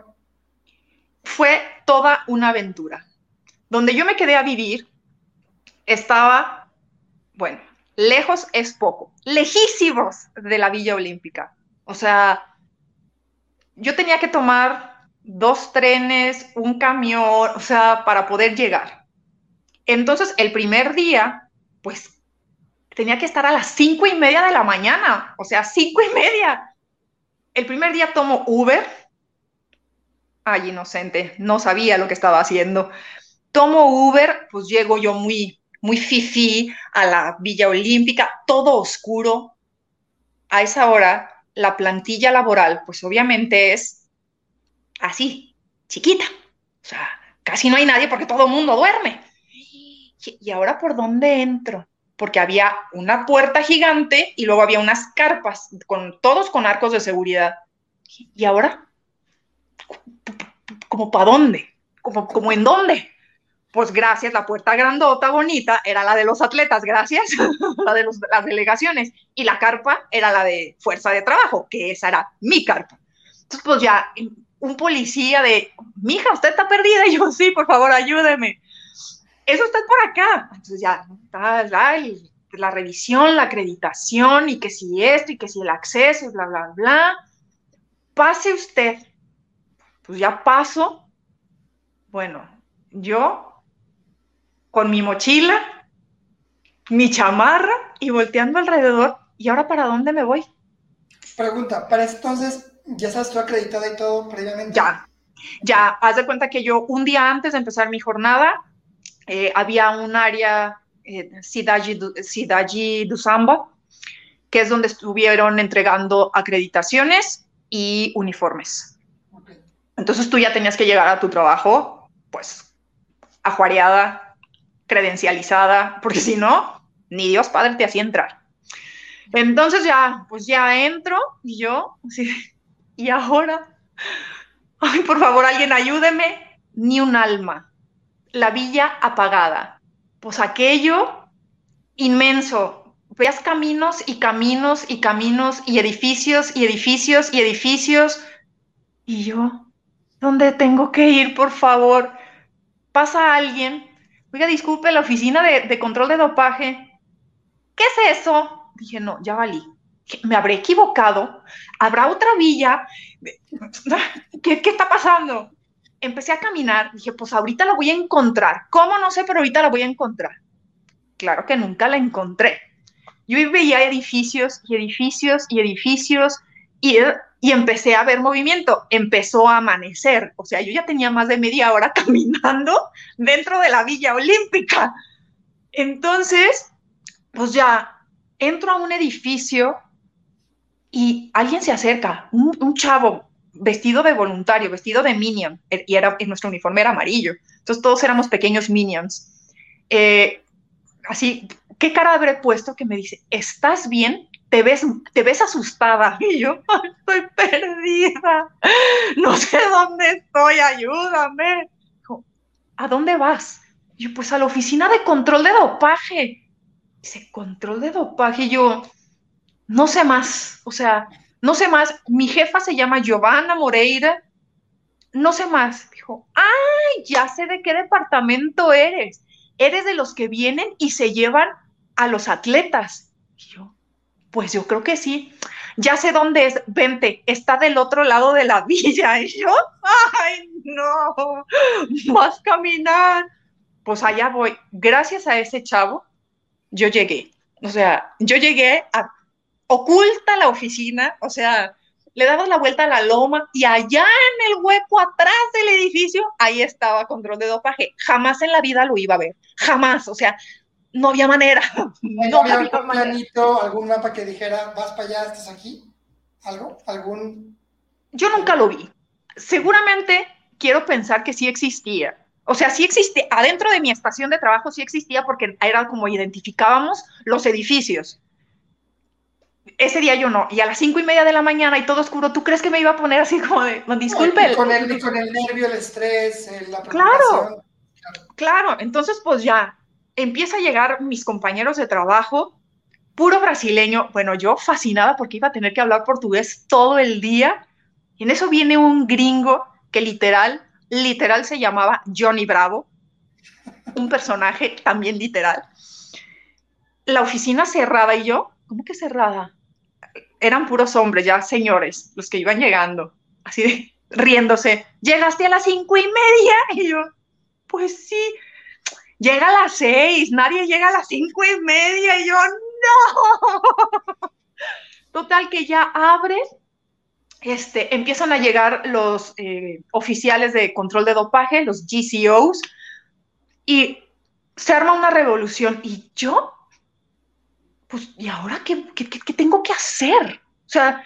Fue toda una aventura. Donde yo me quedé a vivir, estaba, bueno, lejos es poco, lejísimos de la Villa Olímpica. O sea, yo tenía que tomar dos trenes, un camión, o sea, para poder llegar. Entonces, el primer day, pues, tenía que estar a las cinco y media de la mañana, o sea, cinco y media. El primer día tomo Uber. Ay, inocente, no sabía lo que estaba haciendo. Tomo Uber, pues llego yo muy, muy fifí a la Villa Olímpica, todo oscuro. A esa hora, la plantilla laboral, pues obviamente es así, chiquita. O sea, casi no hay nadie porque todo el mundo duerme. ¿y ahora por dónde entro? Porque había una puerta gigante y luego había unas carpas, con, todos con arcos de seguridad. ¿Y ahora? ¿Cómo para dónde? ¿Cómo, ¿Cómo en dónde? Pues gracias, la puerta grandota, bonita, era la de los atletas, gracias, la de las delegaciones. Y la carpa era la de fuerza de trabajo, que esa era mi carpa. Entonces, pues ya, un policía de, mija, usted está perdida. Y yo, sí, por favor, ayúdeme eso está por acá. Entonces ya, la, revisión, la acreditación y que si esto y que si el acceso bla, bla, bla. Pase usted. Pues ya paso. Bueno, yo con mi mochila, mi chamarra y volteando alrededor. ¿Y ahora para dónde me voy? Pregunta, para entonces, ¿ya estás tú acreditada y todo previamente? Ya, ya, haz de cuenta que yo un día antes de empezar mi jornada eh, había un área, eh, Cidade, do Samba, que es donde estuvieron entregando acreditaciones y uniformes. Entonces tú ya tenías que llegar a tu trabajo, pues, ajuareada, credencializada, porque si no, ni Dios Padre te hacía entrar. Entonces ya, pues ya entro y yo, y ahora, ay, por favor, alguien ayúdeme, ni un alma, la villa apagada. Pues aquello inmenso. Veas caminos y caminos y caminos y edificios y edificios y edificios. Y yo, ¿dónde tengo que ir, por favor? Pasa alguien. Oiga, disculpe, la oficina de, control de dopaje. ¿Qué es eso? Dije, no, ya valí. Me habré equivocado. ¿Habrá otra villa? ¿Qué, qué está pasando? empecé a caminar, dije, pues ahorita la voy a encontrar. ¿Cómo? No sé, pero ahorita la voy a encontrar. Claro que nunca la encontré. Yo veía edificios y edificios y edificios y, y empecé a ver movimiento. Empezó a amanecer. O sea, yo ya tenía más de media hora caminando dentro de la Villa Olímpica. Entonces, pues ya entro a un edificio y alguien se acerca, un, chavo vestido de voluntario, vestido de minion, eh, y nuestro uniforme era amarillo. Entonces todos éramos pequeños minions. Eh, así, ¿qué cara habré puesto que me dice, ¿estás bien? ¿Te ves, te ves asustada? Y yo, estoy perdida, no sé dónde estoy, ayúdame. ¿A dónde vas? Y yo, pues a la oficina de control de dopaje. Dice, ¿control de dopaje? Y yo, no sé más, o sea, no sé más. Mi jefa se llama Giovanna Moreira, no sé más. Dijo, ay, ya sé de qué departamento eres. Eres de los que vienen y se llevan a los atletas. Y yo, pues yo creo que sí. Ya sé dónde es, vente, está del otro lado de la villa. Y yo, ay, no, a caminar. Pues allá voy. Gracias a ese chavo, yo llegué. O sea, yo llegué a oculta la oficina, o sea, le dabas la vuelta a la loma y allá en el hueco atrás del edificio, ahí estaba control de dopaje. Jamás en la vida lo iba a ver, jamás, o sea, no había manera. No, había algún planito, algún mapa que dijera, vas para allá, estás aquí? ¿Algo? ¿Algún? Yo nunca lo vi. Seguramente quiero pensar que sí existía. O sea, sí existía, adentro de mi estación de trabajo sí existía porque era como identificábamos los edificios ese día yo no, y a las cinco y media de la mañana y todo oscuro, ¿tú crees que me iba a poner así como de, no, disculpe? con, el, con el nervio, el estrés, la Claro, claro, entonces pues ya, empieza a llegar mis compañeros de trabajo, puro brasileño, bueno, yo fascinada porque iba a tener que hablar portugués todo el día, y en eso viene un gringo que literal, literal se llamaba Johnny Bravo, un personaje también literal. La oficina cerrada y yo, ¿cómo que cerrada? eran puros hombres, ya señores, los que iban llegando, así riéndose. Llegaste a las cinco y media y yo, pues sí, llega a las seis, nadie llega a las cinco y media y yo, no. Total que ya abres, este, empiezan a llegar los eh, oficiales de control de dopaje, los GCOs, y se arma una revolución. Y yo pues, ¿y ahora qué, tengo que hacer? O sea,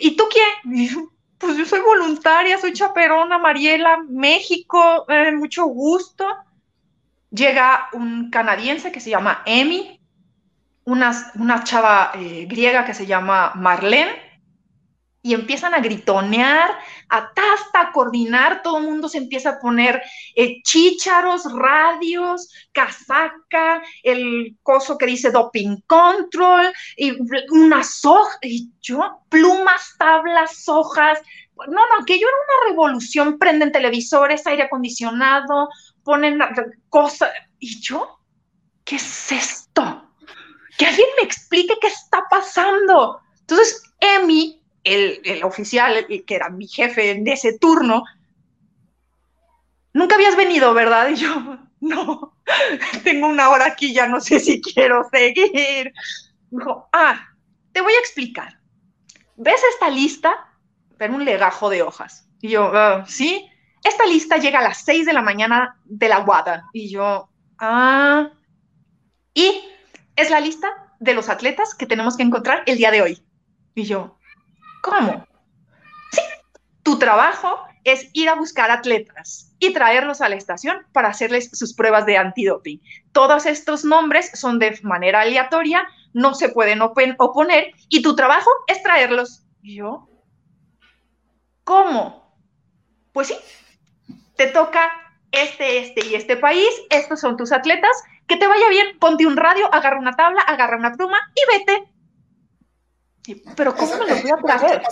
¿y tú quién? Pues yo soy voluntaria, soy chaperona, Mariela, México, eh, mucho gusto. Llega un canadiense que se llama Emi, una, una chava eh, griega que se llama Marlene, y empiezan a gritonear, hasta a coordinar, todo el mundo se empieza a poner eh, chícharos, radios, casaca, el coso que dice doping control, y unas hojas, y yo, plumas, tablas, hojas. No, no, aquello era una revolución, prenden televisores, aire acondicionado, ponen cosas, y yo, ¿qué es esto? Que alguien me explique qué está pasando. Entonces, Emi el, oficial, que era mi jefe en ese turno, nunca habías venido, ¿verdad? Y yo, no, tengo una hora aquí, ya no sé si quiero seguir. Dijo, ah, te voy a explicar. ¿Ves esta lista? Pero un legajo de hojas. Y yo, ah, sí, esta lista llega a las 6 de la mañana de la guada. Y yo, ah, y es la lista de los atletas que tenemos que encontrar el día de hoy. Y yo, ¿Cómo? Sí, tu trabajo es ir a buscar atletas y traerlos a la estación para hacerles sus pruebas de antidoping. Todos estos nombres son de manera aleatoria, no se pueden oponer y tu trabajo es traerlos. yo? ¿Cómo? Pues sí, te toca este, este y este país, estos son tus atletas, que te vaya bien, ponte un radio, agarra una tabla, agarra una pluma y vete pero ¿cómo me lo voy a traer?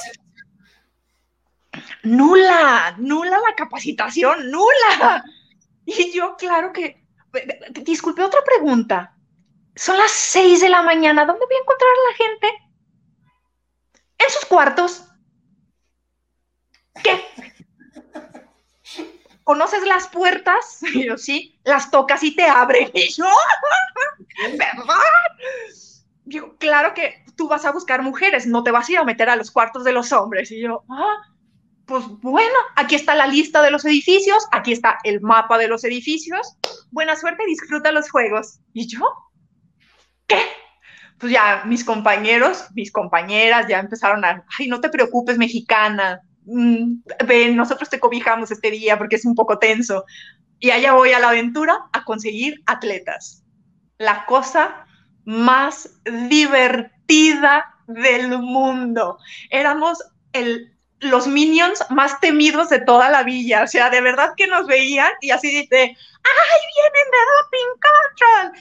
Nula, nula la capacitación, nula. Y yo, claro que, disculpe, otra pregunta. Son las seis de la mañana, ¿dónde voy a encontrar a la gente? En sus cuartos. ¿Qué? ¿Conoces las puertas? Y yo, sí, las tocas y te abren. Y yo, ¿verdad? Yo, claro que tú vas a buscar mujeres, no te vas a ir a meter a los cuartos de los hombres. Y yo, ah, pues bueno, aquí está la lista de los edificios, aquí está el mapa de los edificios. Buena suerte, disfruta los juegos. ¿Y yo? ¿Qué? Pues ya mis compañeros, mis compañeras ya empezaron a, ay, no te preocupes, mexicana. Mm, ven, nosotros te cobijamos este día porque es un poco tenso. Y allá voy a la aventura a conseguir atletas. La cosa más divertida del mundo. Éramos el los minions más temidos de toda la villa. O sea, de verdad que nos veían y así dice, ¡ay, vienen de Doping Control!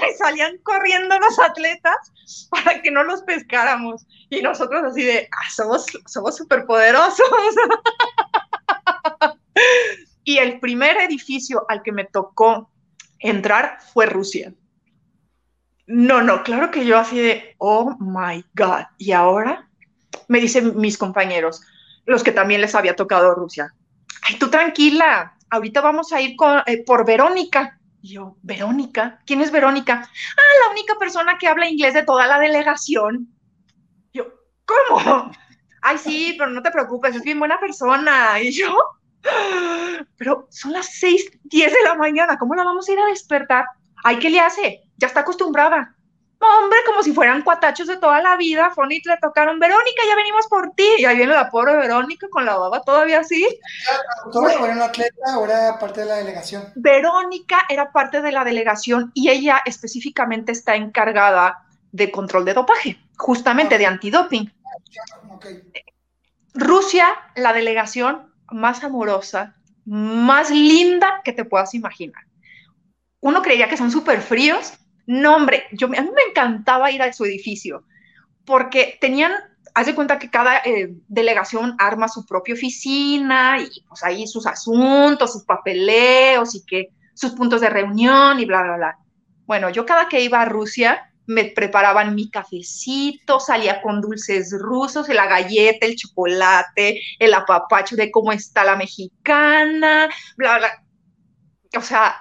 ¡Ay! Salían corriendo los atletas para que no los pescáramos. Y nosotros así de, ¡ah, somos, somos superpoderosos! y el primer edificio al que me tocó entrar fue Rusia. No, no, claro que yo así de, oh my God. Y ahora me dicen mis compañeros, los que también les había tocado Rusia, ay, tú tranquila, ahorita vamos a ir eh, por Verónica. Y yo, ¿Verónica? ¿Quién es Verónica? Ah, la única persona que habla inglés de toda la delegación. Yo, ¿cómo? Ay, sí, pero no te preocupes, es bien buena persona. Y yo, pero son las 6, 10 de la mañana, ¿cómo la vamos a ir a despertar? Ay, ¿qué le hace? Ya está acostumbrada. Hombre, como si fueran cuatachos de toda la vida, Fonit le tocaron, Verónica, ya venimos por ti. Y ahí viene la pobre Verónica con la baba todavía así. ¿Era una atleta o era parte de la delegación? Verónica era parte de la delegación y ella específicamente está encargada de control de dopaje, justamente de antidoping. Rusia, la delegación más amorosa, más linda que te puedas imaginar. Uno creería que son súper fríos. No, hombre, yo, a mí me encantaba ir a su edificio porque tenían, haz de cuenta que cada eh, delegación arma su propia oficina y pues ahí sus asuntos, sus papeleos y que sus puntos de reunión y bla, bla, bla. Bueno, yo cada que iba a Rusia, me preparaban mi cafecito, salía con dulces rusos, la galleta, el chocolate, el apapacho de cómo está la mexicana, bla, bla. O sea,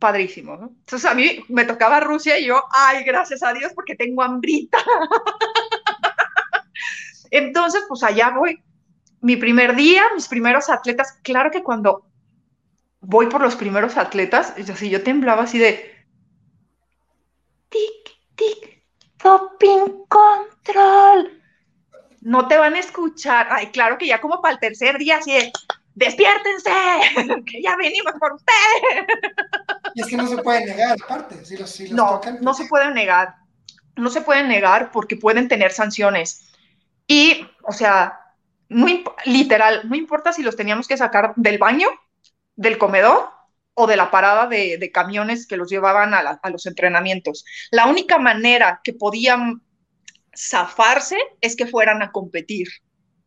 padrísimo, ¿no? Entonces a mí me tocaba Rusia y yo, ay, gracias a Dios porque tengo hambrita. Entonces, pues allá voy. Mi primer día, mis primeros atletas, claro que cuando voy por los primeros atletas, yo, así, yo temblaba así de, tic, tic, doping control. No te van a escuchar. Ay, claro que ya como para el tercer día, así de, despiértense, que ya venimos por ustedes. Y es que no se puede negar, aparte, si los, si los no, tocan. No se puede negar. No se puede negar porque pueden tener sanciones. Y, o sea, muy literal, no importa si los teníamos que sacar del baño, del comedor o de la parada de, camiones que los llevaban a, los entrenamientos. La única manera que podían zafarse es que fueran a competir.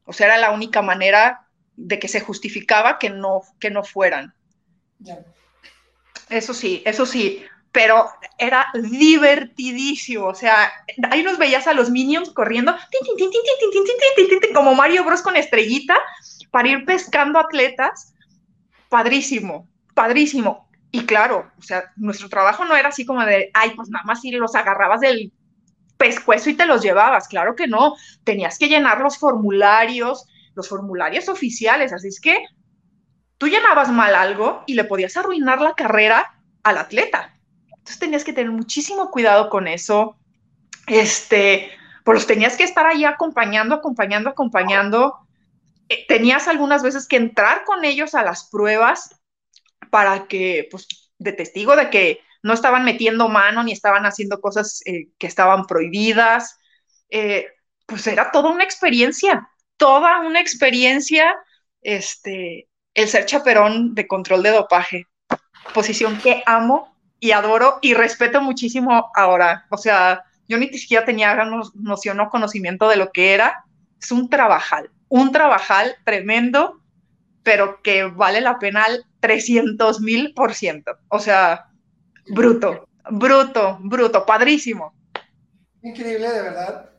O sea, era la única manera de que se justificaba que no, que no fueran. Eso sí, eso sí, pero era divertidísimo. O sea, ahí nos veías a los minions corriendo, como Mario Bros con estrellita, para ir pescando atletas. Padrísimo padrísimo. Y claro, o sea, nuestro trabajo no era así como de, ay, pues nada más si los agarrabas del pescuezo y te los llevabas. Claro que no. Tenías que llenar los formularios, los formularios oficiales. Así es que tú llenabas mal algo y le podías arruinar la carrera al atleta. Entonces tenías que tener muchísimo cuidado con eso. Este, pues tenías que estar ahí acompañando, acompañando, acompañando. Eh, tenías algunas veces que entrar con ellos a las pruebas para que, pues, de testigo de que no estaban metiendo mano ni estaban haciendo cosas eh, que estaban prohibidas. Eh, pues era toda una experiencia, toda una experiencia, este, el ser chaperón de control de dopaje, posición que amo y adoro y respeto muchísimo ahora. O sea, yo ni siquiera tenía noción o conocimiento de lo que era. Es un trabajal, un trabajal tremendo, pero que vale la pena 300 mil por ciento. O sea, bruto, bruto, bruto, padrísimo. Increíble, de verdad,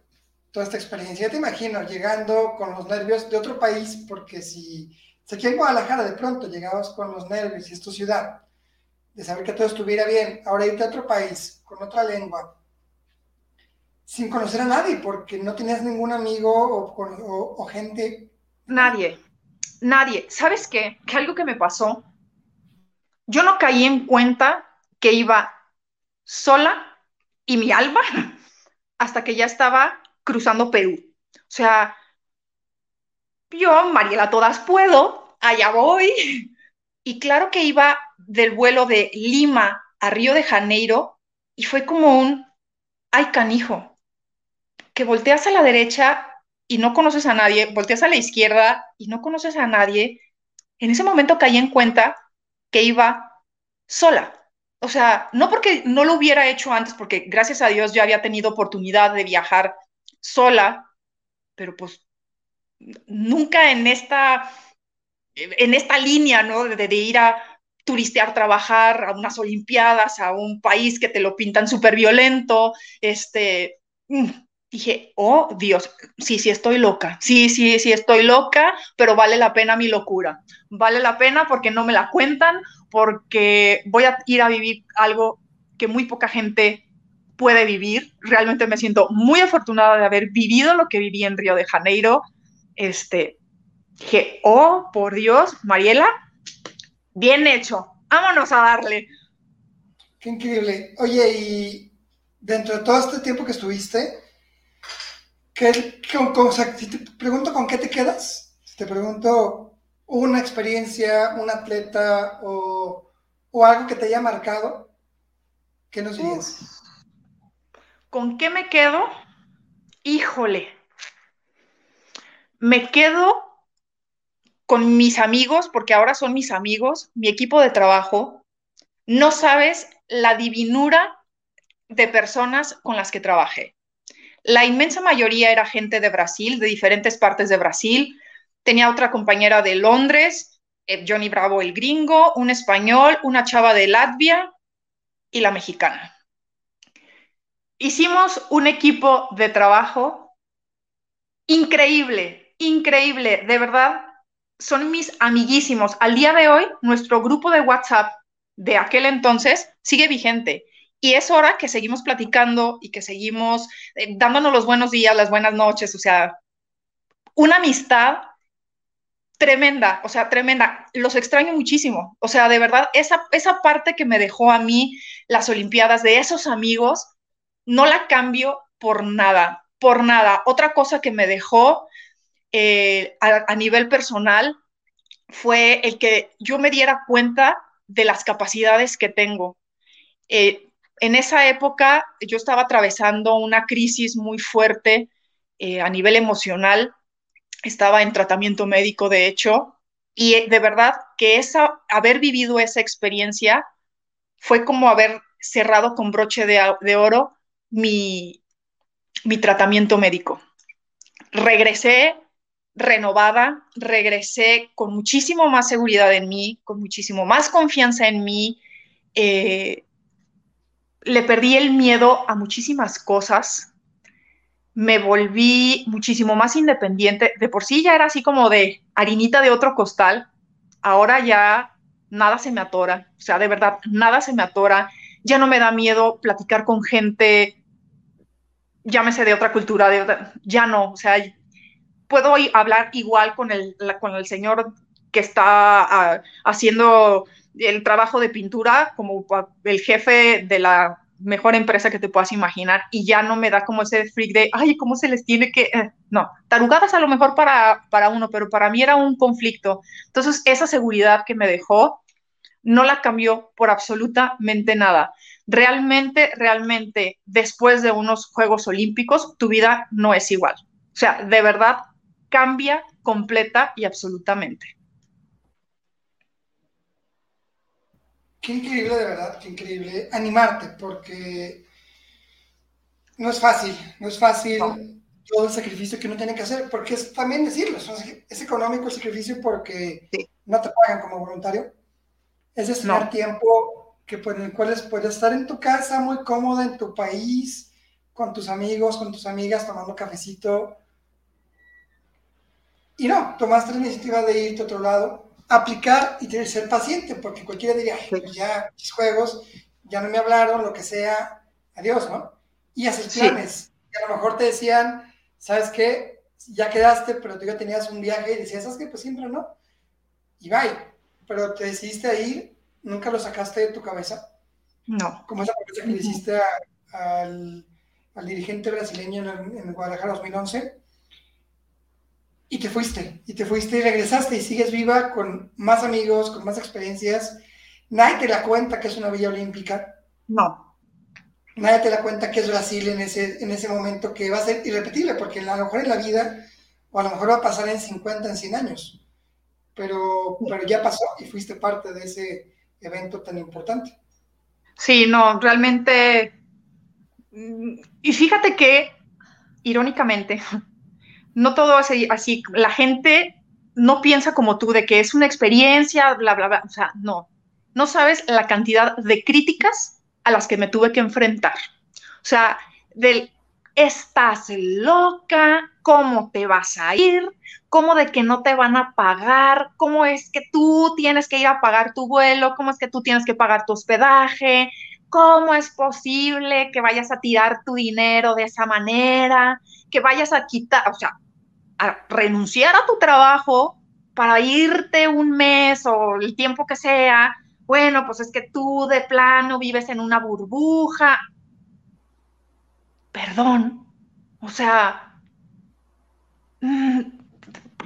toda esta experiencia. te imagino llegando con los nervios de otro país, porque si, si aquí en Guadalajara de pronto llegabas con los nervios y es tu ciudad, de saber que todo estuviera bien, ahora irte a otro país con otra lengua, sin conocer a nadie, porque no tenías ningún amigo o, o gente. Nadie, nadie. ¿Sabes qué? Que algo que me pasó yo no caí en cuenta que iba sola y mi alma hasta que ya estaba cruzando Perú. O sea, yo, Mariela, todas puedo, allá voy. Y claro que iba del vuelo de Lima a Río de Janeiro y fue como un, ay canijo, que volteas a la derecha y no conoces a nadie, volteas a la izquierda y no conoces a nadie, en ese momento caí en cuenta que iba sola. O sea, no porque no lo hubiera hecho antes, porque gracias a Dios ya había tenido oportunidad de viajar sola, pero pues nunca en esta, en esta línea, ¿no? De, ir a turistear, trabajar a unas Olimpiadas, a un país que te lo pintan súper violento, este, mm, dije, oh Dios, sí, sí estoy loca, sí, sí, sí estoy loca, pero vale la pena mi locura, vale la pena porque no me la cuentan, porque voy a ir a vivir algo que muy poca gente puede vivir. Realmente me siento muy afortunada de haber vivido lo que viví en Río de Janeiro. Este, dije, oh, por Dios, Mariela, bien hecho, vámonos a darle. Qué increíble. Oye, y dentro de todo este tiempo que estuviste, ¿Qué, con, si te pregunto con qué te quedas, si te pregunto una experiencia, un atleta o, algo que te haya marcado, ¿qué nos dirías? ¿Con qué me quedo? Híjole, me quedo con mis amigos, porque ahora son mis amigos, mi equipo de trabajo. No sabes la divinura de personas con las que trabajé. La inmensa mayoría era gente de Brasil, de diferentes partes de Brasil. Tenía otra compañera de Londres, eh, Johnny Bravo el gringo, un español, una chava de Latvia y la mexicana. Hicimos un equipo de trabajo increíble, increíble, de verdad. Son mis amiguísimos. Al día de hoy, nuestro grupo de WhatsApp de aquel entonces sigue vigente y es hora que seguimos platicando y que seguimos eh, dándonos los buenos días, las buenas noches, o sea, una amistad tremenda, o sea, tremenda. Los extraño muchísimo. O sea, de verdad, esa, esa parte que me dejó a mí las Olimpiadas de esos amigos, no la cambio por nada, por nada. Otra cosa que me dejó eh, a, nivel personal fue el que yo me diera cuenta de las capacidades que tengo. Eh, en esa época yo estaba atravesando una crisis muy fuerte eh, a nivel emocional, estaba en tratamiento médico de hecho, y de verdad que esa, haber vivido esa experiencia fue como haber cerrado con broche de, oro mi, mi tratamiento médico. Regresé renovada, regresé con muchísimo más seguridad en mí, con muchísimo más confianza en mí, eh, le perdí el miedo a muchísimas cosas, me volví muchísimo más independiente. De por sí ya era así como de harinita de otro costal, ahora ya nada se me atora, o sea, de verdad, nada se me atora, ya no me da miedo platicar con gente, llámese de otra cultura, de ya no, o sea, puedo hablar igual con el, con el señor que está ah, haciendo el trabajo de pintura como el jefe de la mejor empresa que te puedas imaginar y ya no me da como ese freak de, ay, ¿cómo se les tiene que...? Eh, no, tarugadas a lo mejor para, para uno, pero para mí era un conflicto. Entonces, esa seguridad que me dejó no la cambió por absolutamente nada. Realmente, realmente, después de unos Juegos Olímpicos, tu vida no es igual. O sea, de verdad, cambia completa y absolutamente. Qué increíble, de verdad, qué increíble animarte, porque no es fácil, no es fácil todo el sacrificio que uno tiene que hacer, porque es también decirlo, es económico el sacrificio porque no te pagan como voluntario, es destinar tiempo que, por el cual puedes estar en tu casa muy cómodo, en tu país, con tus amigos, con tus amigas, tomando cafecito. Y no, tomaste la iniciativa de irte a otro lado, aplicar y tener, ser paciente, porque cualquiera diría, pues ya, mis juegos, ya no me hablaron, lo que sea, adiós, ¿no? Y hacer planes. Y a lo mejor te decían, ¿sabes qué? Ya quedaste, pero tú ya tenías un viaje y decías, ¿sabes qué? Pues siempre no. Y bye. Pero te decidiste a ir, nunca lo sacaste de tu cabeza. No. Como esa promesa que le hiciste al, al, dirigente brasileño en, en Guadalajara 2011 y te fuiste, y te fuiste y regresaste y sigues viva con más amigos, con más experiencias. Nadie te la cuenta que es una villa olímpica. No. Nadie te la cuenta que es Brasil en ese, en ese momento que va a ser irrepetible, porque a lo mejor en la vida o a lo mejor va a pasar en 50, en 100 años, pero, pero ya pasó y fuiste parte de ese evento tan importante. Sí, no, realmente, mm, y fíjate que, irónicamente, no todo así, la gente no piensa como tú de que es una experiencia, bla, bla, bla, o sea, no, no sabes la cantidad de críticas a las que me tuve que enfrentar. O sea, del estás loca, cómo te vas a ir, cómo de que no te van a pagar, cómo es que tú tienes que ir a pagar tu vuelo, cómo es que tú tienes que pagar tu hospedaje, cómo es posible que vayas a tirar tu dinero de esa manera, que vayas a quitar, o sea, renunciar a tu trabajo para irte un mes o el tiempo que sea. Bueno, pues es que tú de plano vives en una burbuja perdón, o sea, mm,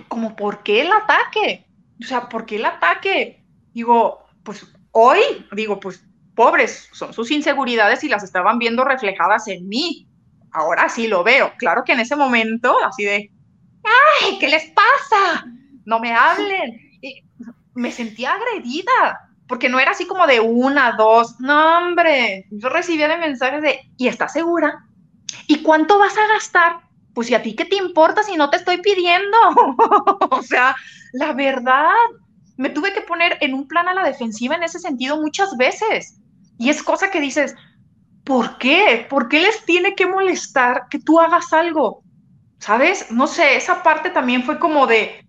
como, ¿por qué el ataque? O sea, ¿por qué el ataque? Digo, pues hoy, digo, pues pobres, son sus inseguridades y las estaban viendo reflejadas en mí. Ahora sí lo veo. Claro que en ese momento, así de, ¡ay, qué les pasa! No me hablen. me sentía agredida, porque no era así como de una, dos, no, hombre. Yo recibía de mensajes de, ¿y estás segura? ¿Y cuánto vas a gastar? Pues, ¿y a ti qué te importa si no te estoy pidiendo? o sea, la verdad, me tuve que poner en un plan a la defensiva en ese sentido muchas veces. Y es cosa que dices, ¿por qué? ¿Por qué les tiene que molestar que tú hagas algo? ¿Sabes? No sé, esa parte también fue como de,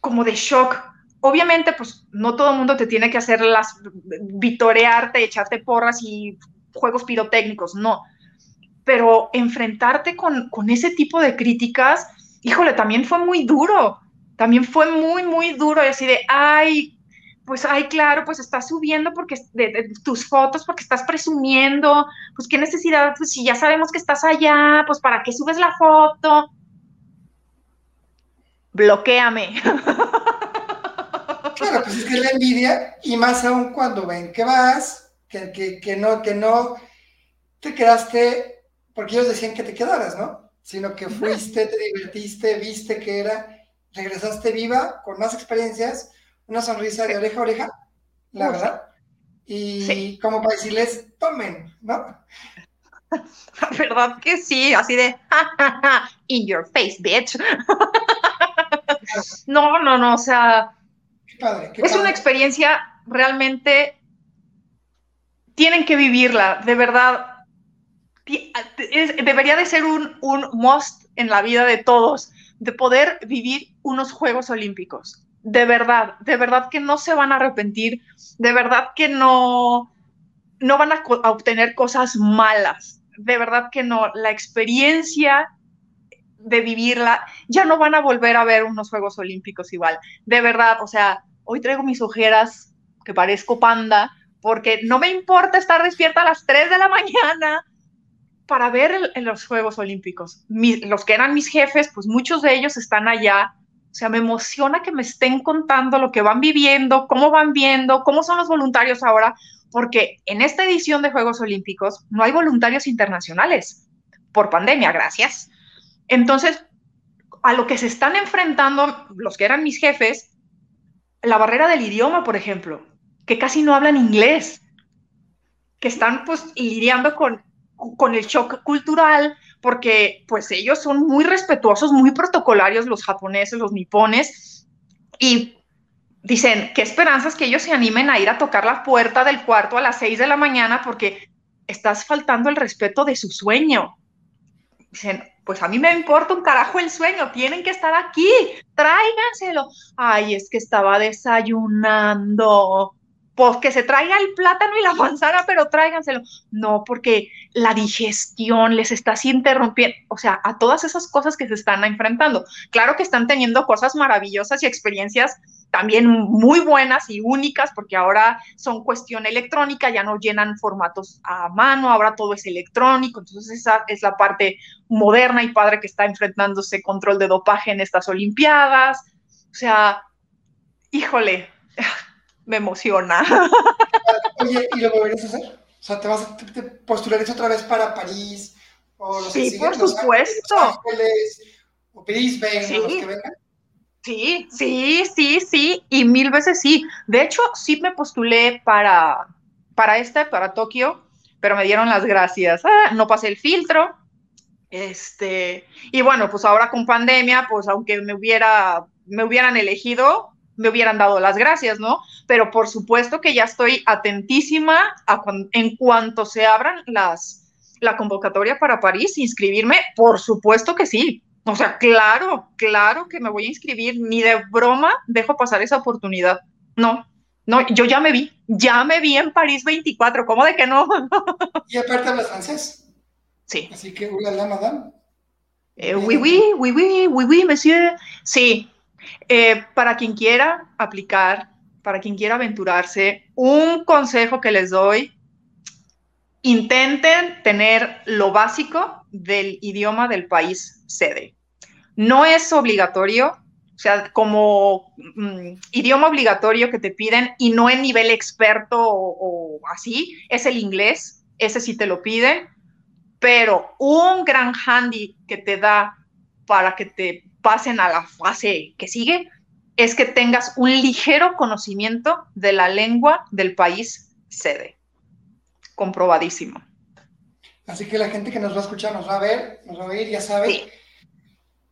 como de shock. Obviamente, pues no todo el mundo te tiene que hacer las, vitorearte, echarte porras y juegos pirotécnicos, no pero enfrentarte con, ese tipo de críticas, híjole, también fue muy duro, también fue muy, muy duro, decir, de, ay, pues, ay, claro, pues estás subiendo porque de, tus fotos, porque estás presumiendo, pues qué necesidad, pues si ya sabemos que estás allá, pues para qué subes la foto. Bloquéame. Claro, pues es que la envidia, y más aún cuando ven que vas, que, que, que no, que no te quedaste porque ellos decían que te quedaras, ¿no? Sino que fuiste, te divertiste, viste que era, regresaste viva, con más experiencias, una sonrisa de oreja a oreja, la verdad. Y como para decirles, tomen, ¿no? La verdad que sí, así de, in your face, bitch. no, no, no, o sea, qué padre, es una experiencia realmente, tienen que vivirla, de verdad, debería de ser un, un must en la vida de todos, de poder vivir unos Juegos Olímpicos. De verdad, de verdad que no se van a arrepentir, de verdad que no, no van a, obtener cosas malas, de verdad que no. La experiencia de vivirla, ya no van a volver a ver unos Juegos Olímpicos igual. De verdad, o sea, hoy traigo mis ojeras, que parezco panda, porque no me importa estar despierta a las 3 de la mañana para ver los Juegos Olímpicos. los que eran mis jefes, pues muchos de ellos están allá. O sea, me emociona que me estén contando lo que van viviendo, cómo van viendo, cómo son los voluntarios ahora, porque en esta edición de Juegos Olímpicos no hay voluntarios internacionales por pandemia, gracias. Entonces, a lo que se están enfrentando los que eran mis jefes, la barrera del idioma, por ejemplo, que casi no hablan inglés, que están pues lidiando con con el shock cultural, porque pues ellos son muy respetuosos, muy protocolarios, los japoneses, los nipones, y dicen, qué esperanzas que ellos se animen a ir a tocar la puerta del cuarto a las seis de la mañana porque estás faltando el respeto de su sueño. Dicen, pues a mí me importa un carajo el sueño, tienen que estar aquí, tráiganselo. Ay, es que estaba desayunando pues que se traiga el plátano y la manzana, pero tráiganselo. No, porque la digestión les está interrumpiendo, o sea, a todas esas cosas que se están enfrentando. Claro que están teniendo cosas maravillosas y experiencias también muy buenas y únicas, porque ahora son cuestión electrónica, ya no llenan formatos a mano, ahora todo es electrónico, entonces esa es la parte moderna y padre que está enfrentándose control de dopaje en estas Olimpiadas. O sea, híjole, me emociona. Oye, ¿y lo volverías a hacer? O sea, ¿te vas a te, otra vez para París? O sí, por supuesto. o Brisbane, los que vengan. Sí, sí, sí, sí, y mil veces sí. De hecho, sí me postulé para, para este, para Tokio, pero me dieron las gracias. Ah, no pasé el filtro. Este, y bueno, pues ahora con pandemia, pues aunque me hubiera, me hubieran elegido, me hubieran dado las gracias, ¿no? Pero por supuesto que ya estoy atentísima a en cuanto se abran las, la convocatoria para París, inscribirme, por supuesto que sí. O sea, claro, claro que me voy a inscribir, ni de broma dejo pasar esa oportunidad. No, no, yo ya me vi, ya me vi en París 24, ¿cómo de que no? y aparte hablas francés. Sí. Así que, hola, la madame. Eh, oui, oui, oui, oui, oui, oui, monsieur. Sí, eh, para quien quiera aplicar, para quien quiera aventurarse, un consejo que les doy, intenten tener lo básico del idioma del país sede. No es obligatorio, o sea, como mm, idioma obligatorio que te piden y no en nivel experto o, así, es el inglés, ese sí te lo piden, pero un gran handy que te da para que te pasen a la fase que sigue es que tengas un ligero conocimiento de la lengua del país sede. Comprobadísimo. Así que la gente que nos va a escuchar, nos va a ver, nos va a oír, ya sabe.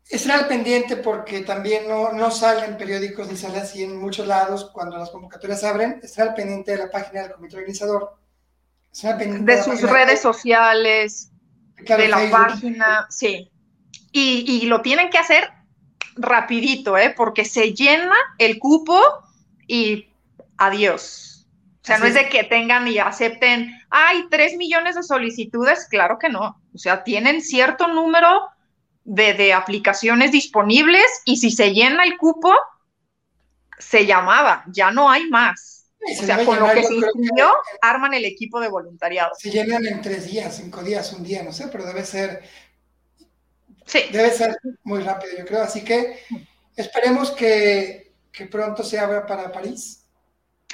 Estar al pendiente porque también no, no salen periódicos ni sale así en muchos lados cuando las convocatorias abren. Estar al pendiente de la página del comité organizador. de, sus redes sociales, de la página, sí. Y, y, lo tienen que hacer rapidito, ¿eh? Porque se llena el cupo y adiós. O sea, no es de que tengan y acepten, hay tres millones de solicitudes, claro que no. O sea, tienen cierto número de, aplicaciones disponibles y si se llena el cupo, se llamaba, ya no hay más. o sea, con lo que se inscribió, arman el equipo de voluntariado. Se llenan en tres días, cinco días, un día, no sé, pero debe ser. Sí. Debe ser muy rápido, yo creo. Así que esperemos que, pronto se abra para París.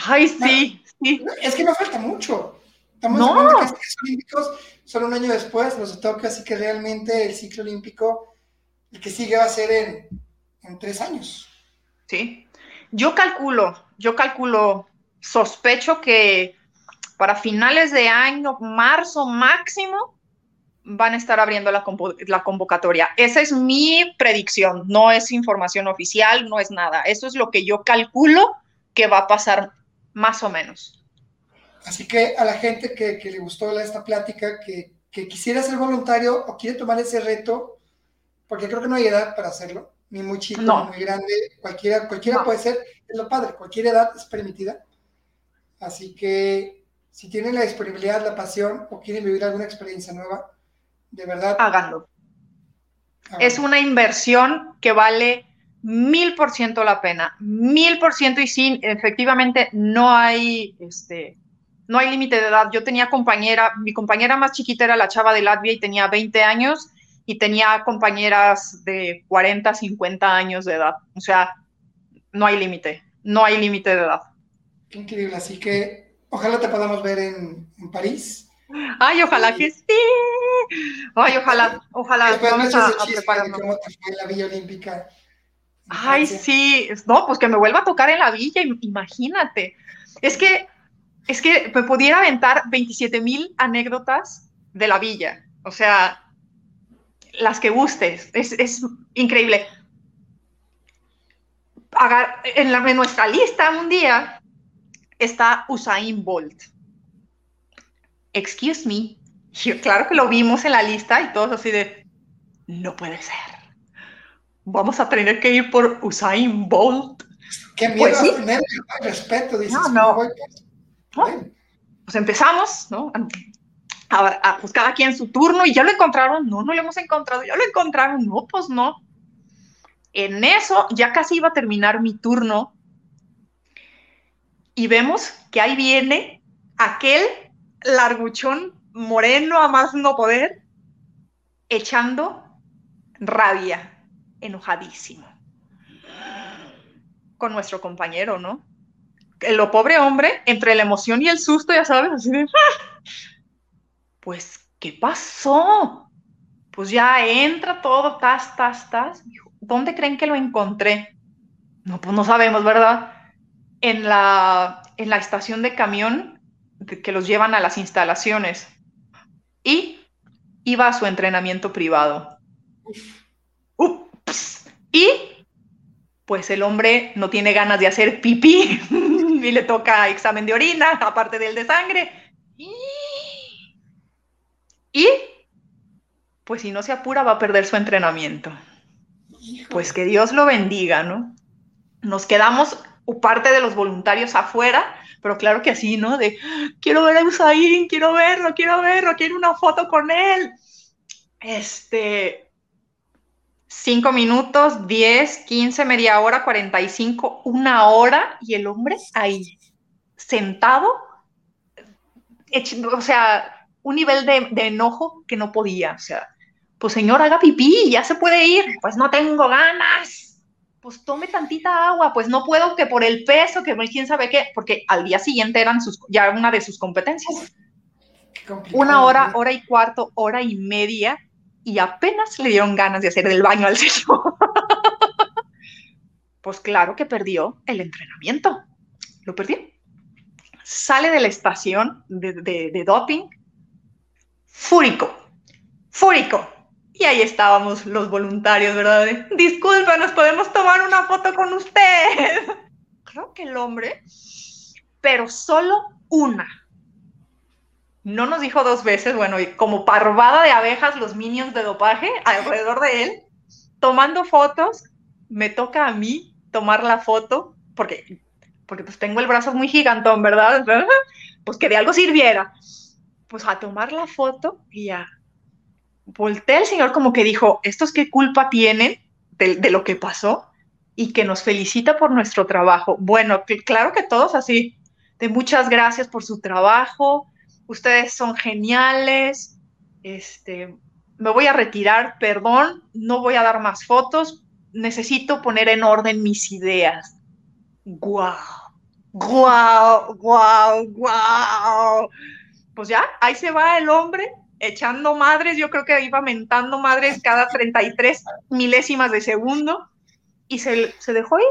Ay, sí, sí. Es que no falta mucho. Estamos no. que los Olímpicos solo un año después los toca, así que realmente el ciclo olímpico, el que sigue va a ser en, en tres años. Sí. Yo calculo, yo calculo, sospecho que para finales de año, marzo máximo, van a estar abriendo la, la, convocatoria. Esa es mi predicción, no es información oficial, no es nada. Eso es lo que yo calculo que va a pasar más o menos. Así que a la gente que, le gustó esta plática, que, quisiera ser voluntario o quiere tomar ese reto, porque creo que no hay edad para hacerlo, ni muy chico, ni muy grande, cualquiera, cualquiera puede ser, es lo padre, cualquier edad es permitida. Así que si tienen la disponibilidad, la pasión o quieren vivir alguna experiencia nueva, de verdad. Háganlo. Es una inversión que vale mil por ciento la pena, mil por ciento y sí, efectivamente no hay este, no hay límite de edad. Yo tenía compañera, mi compañera más chiquita era la chava de Latvia y tenía 20 años y tenía compañeras de 40, 50 años de edad. O sea, no hay límite, no hay límite de edad. Qué increíble, así que ojalá te podamos ver en, París. Ay, ojalá que sí. Ay, ojalá, ojalá. vamos a, a prepararnos. ¿Cómo te fue la Villa Olímpica? Ay, sí. No, pues que me vuelva a tocar en la villa, imagínate. Es que es que me pudiera aventar 27 mil anécdotas de la villa. O sea, las que gustes. Es, increíble. En, la, en nuestra lista un día está Usain Bolt. Excuse me. Claro que lo vimos en la lista y todos así de, no puede ser. Vamos a tener que ir por Usain Bolt. Qué miedo pues respeto, dices. No, no. Pues empezamos, ¿no? A, buscar aquí en su turno y ya lo encontraron, no, no lo hemos encontrado, ya lo encontraron, no, pues no. En eso ya casi iba a terminar mi turno y vemos que ahí viene aquel larguchón moreno a más no poder, echando rabia, enojadísimo, con nuestro compañero, ¿no? lo pobre hombre, entre la emoción y el susto, ya sabes, así de, ah". pues, ¿qué pasó? Pues ya entra todo, tas, tas, tas. ¿Dónde creen que lo encontré? No, pues no sabemos, ¿verdad? En la, en la estación de camión que los llevan a las instalaciones. Y iba a su entrenamiento privado. Ups. Y pues el hombre no tiene ganas de hacer pipí y le toca examen de orina, aparte del de sangre. Y pues si no se apura va a perder su entrenamiento. Pues que Dios lo bendiga, ¿no? Nos quedamos parte de los voluntarios afuera, pero claro que así, ¿no? De quiero ver a Usain, quiero verlo, quiero verlo, quiero una foto con él. Este, cinco minutos, diez, quince, media hora, cuarenta y cinco, una hora, y el hombre ahí, sentado, o sea, un nivel de, de enojo que no podía, o sea, pues señor, haga pipí, ya se puede ir, pues no tengo ganas pues tome tantita agua, pues no puedo que por el peso, que quién sabe qué, porque al día siguiente eran sus, ya una de sus competencias. Una hora, hora y cuarto, hora y media, y apenas le dieron ganas de hacer el baño al señor. pues claro que perdió el entrenamiento. Lo perdió. Sale de la estación de, de doping fúrico, fúrico, y ahí estábamos los voluntarios, ¿verdad? Disculpa, ¿nos podemos tomar una foto con usted? Creo que el hombre, pero solo una. No nos dijo dos veces, bueno, y como parvada de abejas, los minions de dopaje alrededor de él, tomando fotos. Me toca a mí tomar la foto, porque, porque pues tengo el brazo muy gigantón, ¿verdad? Pues que de algo sirviera. Pues a tomar la foto y ya voltea el Señor como que dijo, ¿estos qué culpa tienen de, lo que pasó? Y que nos felicita por nuestro trabajo. Bueno, claro que todos así, de muchas gracias por su trabajo, ustedes son geniales, este, me voy a retirar, perdón, no voy a dar más fotos, necesito poner en orden mis ideas. ¡Guau! ¡Guau! ¡Guau! ¡Guau! Pues ya, ahí se va el hombre echando madres, yo creo que iba mentando madres cada 33 milésimas de segundo y se, dejó ir.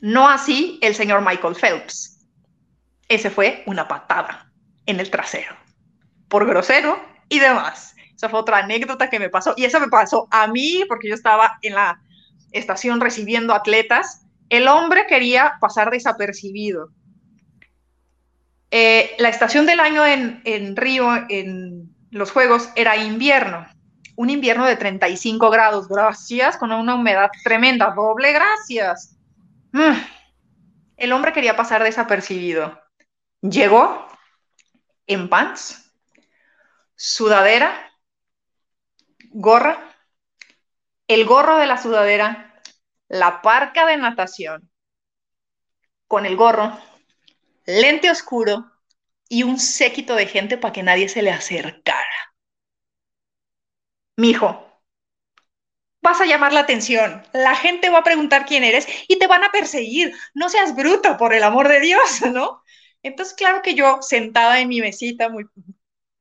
No así el señor Michael Phelps. Ese fue una patada en el trasero, por grosero y demás. Esa fue otra anécdota que me pasó. Y esa me pasó a mí porque yo estaba en la estación recibiendo atletas. El hombre quería pasar desapercibido eh, la estación del año en, Río, en los Juegos, era invierno. Un invierno de 35 grados, gracias, con una humedad tremenda, doble gracias. Mm. El hombre quería pasar desapercibido. Llegó en pants, sudadera, gorra, el gorro de la sudadera, la parca de natación, con el gorro, lente oscuro y un séquito de gente para que nadie se le acercara. Mijo, vas a llamar la atención, la gente va a preguntar quién eres y te van a perseguir. No seas bruto, por el amor de Dios, ¿no? Entonces, claro que yo, sentada en mi mesita, muy,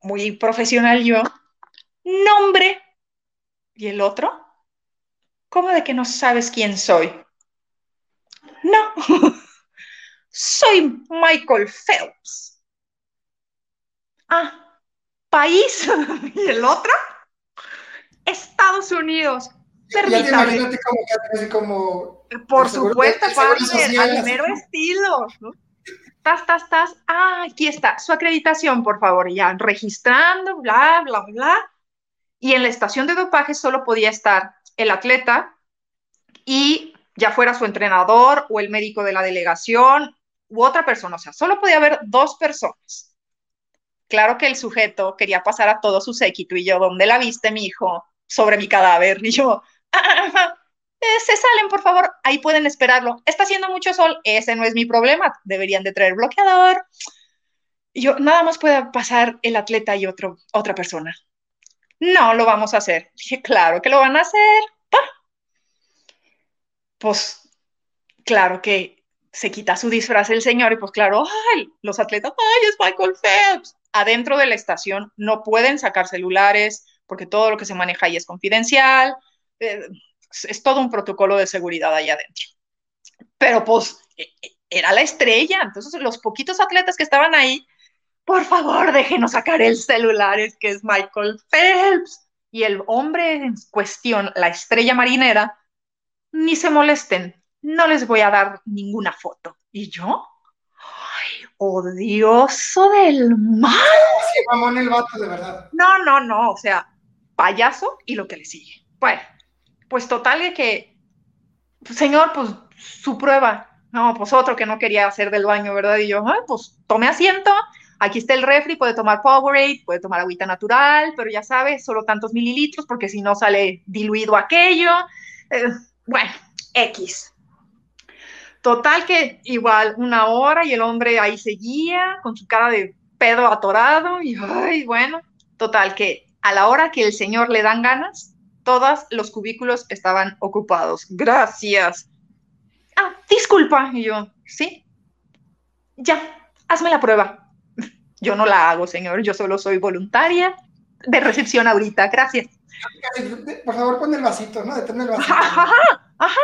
muy profesional yo, nombre. ¿Y el otro? ¿Cómo de que no sabes quién soy? No. soy Michael Phelps. Ah, país. ¿Y el otro? Estados Unidos. Permítame. como, Por supuesto, al mero estilo. ¿no? Tas, tas, tas. Ah, aquí está. Su acreditación, por favor. Ya registrando, bla, bla, bla. Y en la estación de dopaje solo podía estar el atleta y ya fuera su entrenador o el médico de la delegación u otra persona, o sea, solo podía haber dos personas. Claro que el sujeto quería pasar a todo su séquito y yo, ¿dónde la viste, mi hijo? Sobre mi cadáver. Y yo, eh, se salen, por favor, ahí pueden esperarlo. Está haciendo mucho sol, ese no es mi problema, deberían de traer bloqueador. Y yo, nada más puede pasar el atleta y otro, otra persona. No, lo vamos a hacer. Dije, claro que lo van a hacer. Pues, claro que se quita su disfraz el señor y pues claro, ay, los atletas, ay, es Michael Phelps. Adentro de la estación no pueden sacar celulares, porque todo lo que se maneja ahí es confidencial, eh, es todo un protocolo de seguridad allá adentro. Pero pues e, e, era la estrella, entonces los poquitos atletas que estaban ahí, por favor, déjenos sacar el celular, es que es Michael Phelps. Y el hombre en cuestión, la estrella marinera, ni se molesten, no les voy a dar ninguna foto. ¿Y yo? ¡Ay, odioso del mal! Sí, mamón el vato, de verdad. No, no, no, o sea, payaso y lo que le sigue. Bueno, pues total de que, señor, pues su prueba. No, pues otro que no quería hacer del baño, ¿verdad? Y yo, Ay, pues tome asiento, aquí está el refri, puede tomar Powerade, puede tomar agüita natural, pero ya sabe, solo tantos mililitros, porque si no sale diluido aquello. Eh, bueno, X. Total que igual una hora y el hombre ahí seguía con su cara de pedo atorado y ay, bueno, total que a la hora que el señor le dan ganas, todos los cubículos estaban ocupados. Gracias. Ah, disculpa. Y yo, sí. Ya, hazme la prueba. Yo no la hago, señor. Yo solo soy voluntaria de recepción ahorita. Gracias. Por favor, pon el vasito, ¿no? Detén el vasito. Ajá, ajá.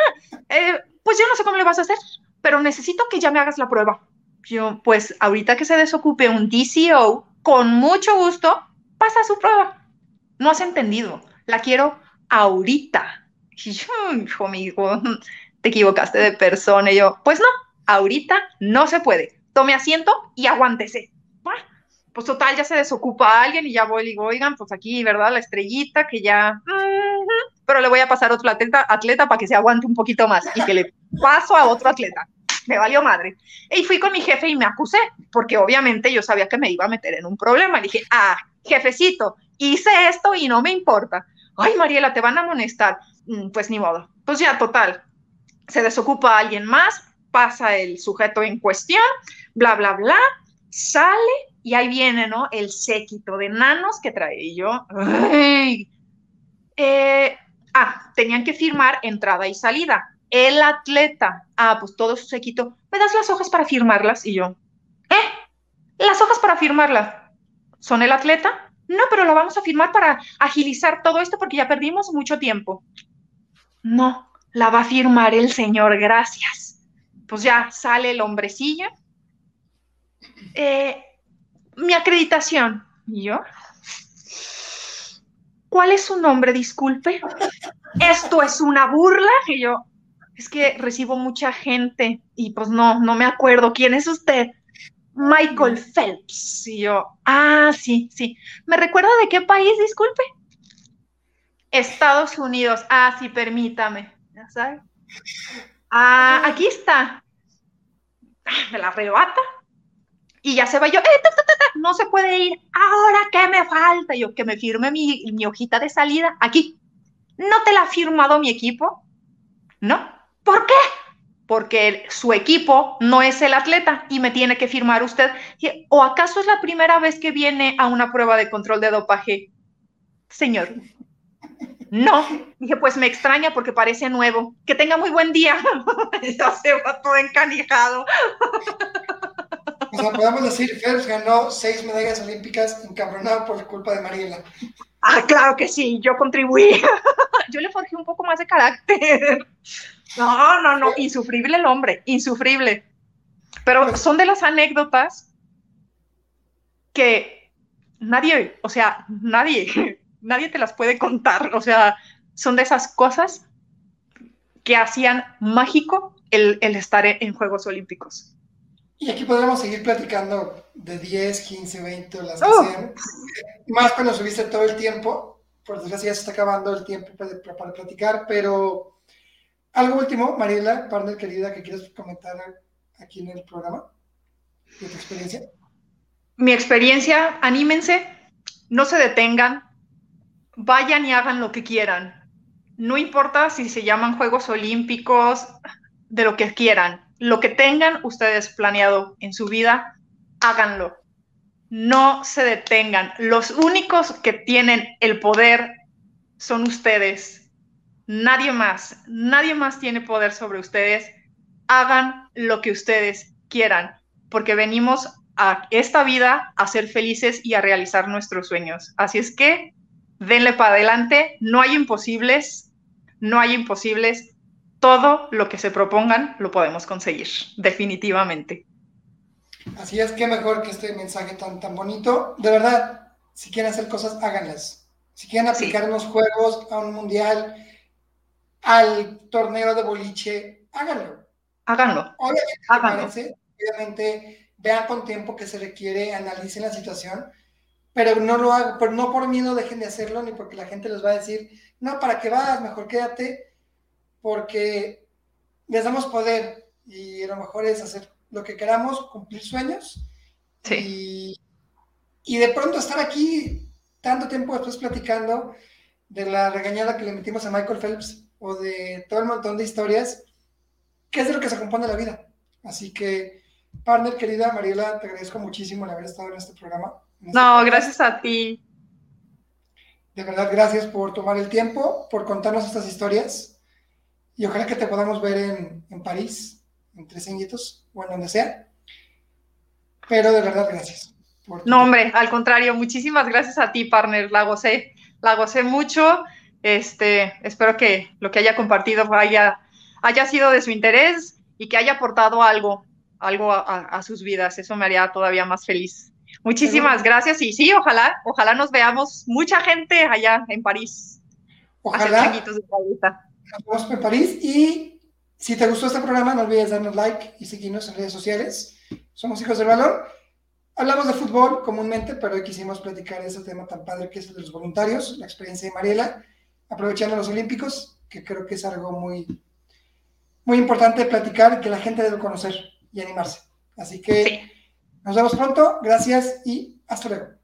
Eh, pues yo no sé cómo le vas a hacer, pero necesito que ya me hagas la prueba. Yo, pues ahorita que se desocupe un DCO, con mucho gusto, pasa su prueba. No has entendido. La quiero ahorita. Y yo, hijo amigo, te equivocaste de persona. Y yo, pues no, ahorita no se puede. Tome asiento y aguántese pues total, ya se desocupa alguien y ya voy y digo, oigan, pues aquí, ¿verdad? La estrellita que ya, pero le voy a pasar otro atleta, atleta para que se aguante un poquito más y que le paso a otro atleta. Me valió madre. Y fui con mi jefe y me acusé, porque obviamente yo sabía que me iba a meter en un problema. Le dije, ah, jefecito, hice esto y no me importa. Ay, Mariela, te van a amonestar. Mm, pues ni modo. Pues ya, total. Se desocupa alguien más, pasa el sujeto en cuestión, bla, bla, bla, sale y ahí viene, ¿no? El séquito de nanos que trae yo. Eh, ah, tenían que firmar entrada y salida. El atleta, ah, pues todo su séquito, ¿me das las hojas para firmarlas? Y yo, ¿eh? ¿Las hojas para firmarlas? ¿Son el atleta? No, pero lo vamos a firmar para agilizar todo esto porque ya perdimos mucho tiempo. No, la va a firmar el señor, gracias. Pues ya sale el hombrecillo. Eh, mi acreditación. ¿Y yo? ¿Cuál es su nombre? Disculpe. ¿Esto es una burla? Y yo, es que recibo mucha gente y pues no, no me acuerdo. ¿Quién es usted? Michael Phelps. Y yo, ah, sí, sí. ¿Me recuerda de qué país? Disculpe. Estados Unidos. Ah, sí, permítame. ¿Ya sabe? Ah, aquí está. Ah, me la arrebata y ya se va yo, eh, no se puede ir, ahora qué me falta, yo que me firme mi, hojita de salida aquí. ¿No te la ha firmado mi equipo? ¿No? ¿Por qué? Porque su equipo no es el atleta y me tiene que firmar usted. ¿O acaso es la primera vez que viene a una prueba de control de dopaje? Señor, no. Dije, pues me extraña porque parece nuevo. Que tenga muy buen día. ya se va todo encanijado. O sea, podemos decir, Phelps ganó seis medallas olímpicas encabronado por culpa de Mariela. Ah, claro que sí, yo contribuí. yo le forjé un poco más de carácter. No, no, no, insufrible el hombre, insufrible. Pero pues son de las anécdotas que nadie, o sea, nadie, nadie te las puede contar. O sea, son de esas cosas que hacían mágico el, el estar en Juegos Olímpicos. Y aquí podríamos seguir platicando de 10, 15, 20 las que oh. sean. Más cuando subiste todo el tiempo. Por desgracia ya se está acabando el tiempo para, para platicar, pero algo último, Mariela, partner querida, que quieres comentar aquí en el programa de tu experiencia. Mi experiencia, anímense, no se detengan, vayan y hagan lo que quieran. No importa si se llaman Juegos Olímpicos, de lo que quieran lo que tengan ustedes planeado en su vida, háganlo. No se detengan. Los únicos que tienen el poder son ustedes. Nadie más. Nadie más tiene poder sobre ustedes. Hagan lo que ustedes quieran, porque venimos a esta vida a ser felices y a realizar nuestros sueños. Así es que denle para adelante, no hay imposibles, no hay imposibles, todo lo que se propongan lo podemos conseguir, definitivamente. Así es, que mejor que este mensaje tan, tan bonito. De verdad, si quieren hacer cosas, háganlas. Si quieren aplicar unos juegos a un mundial, al torneo de boliche, háganlo. Háganlo. Obviamente, obviamente, vean con tiempo que se requiere, analicen la situación, pero no lo hagan, pero no por miedo dejen de hacerlo, ni porque la gente les va a decir, no, ¿para qué vas? Mejor quédate, porque les damos poder y a lo mejor es hacer lo que queramos, cumplir sueños. Sí. Y, de pronto estar aquí tanto tiempo después platicando de la regañada que le metimos a Michael Phelps o de todo el montón de historias, que es de lo que se compone la vida. Así que, partner, querida Mariela, te agradezco muchísimo el haber estado en este programa. Este no, gracias a ti. De verdad, gracias por tomar el tiempo, por contarnos estas historias. Y ojalá que te podamos ver en, en París, en Tres Añitos, o en donde sea. Pero de verdad, gracias. No, hombre, al contrario, muchísimas gracias a ti, partner. La gocé, la gocé mucho. Este, espero que lo que haya compartido haya, haya sido de su interés y que haya aportado algo, algo a, sus vidas. Eso me haría todavía más feliz. Muchísimas gracias y sí, ojalá, ojalá nos veamos mucha gente allá en París. Ojalá. Nos vemos en París y si te gustó este programa, no olvides darnos like y seguirnos en redes sociales. Somos Hijos del Valor. Hablamos de fútbol comúnmente, pero hoy quisimos platicar de ese tema tan padre que es el de los voluntarios, la experiencia de Mariela, aprovechando los Olímpicos, que creo que es algo muy, muy importante platicar y que la gente debe conocer y animarse. Así que nos vemos pronto, gracias y hasta luego.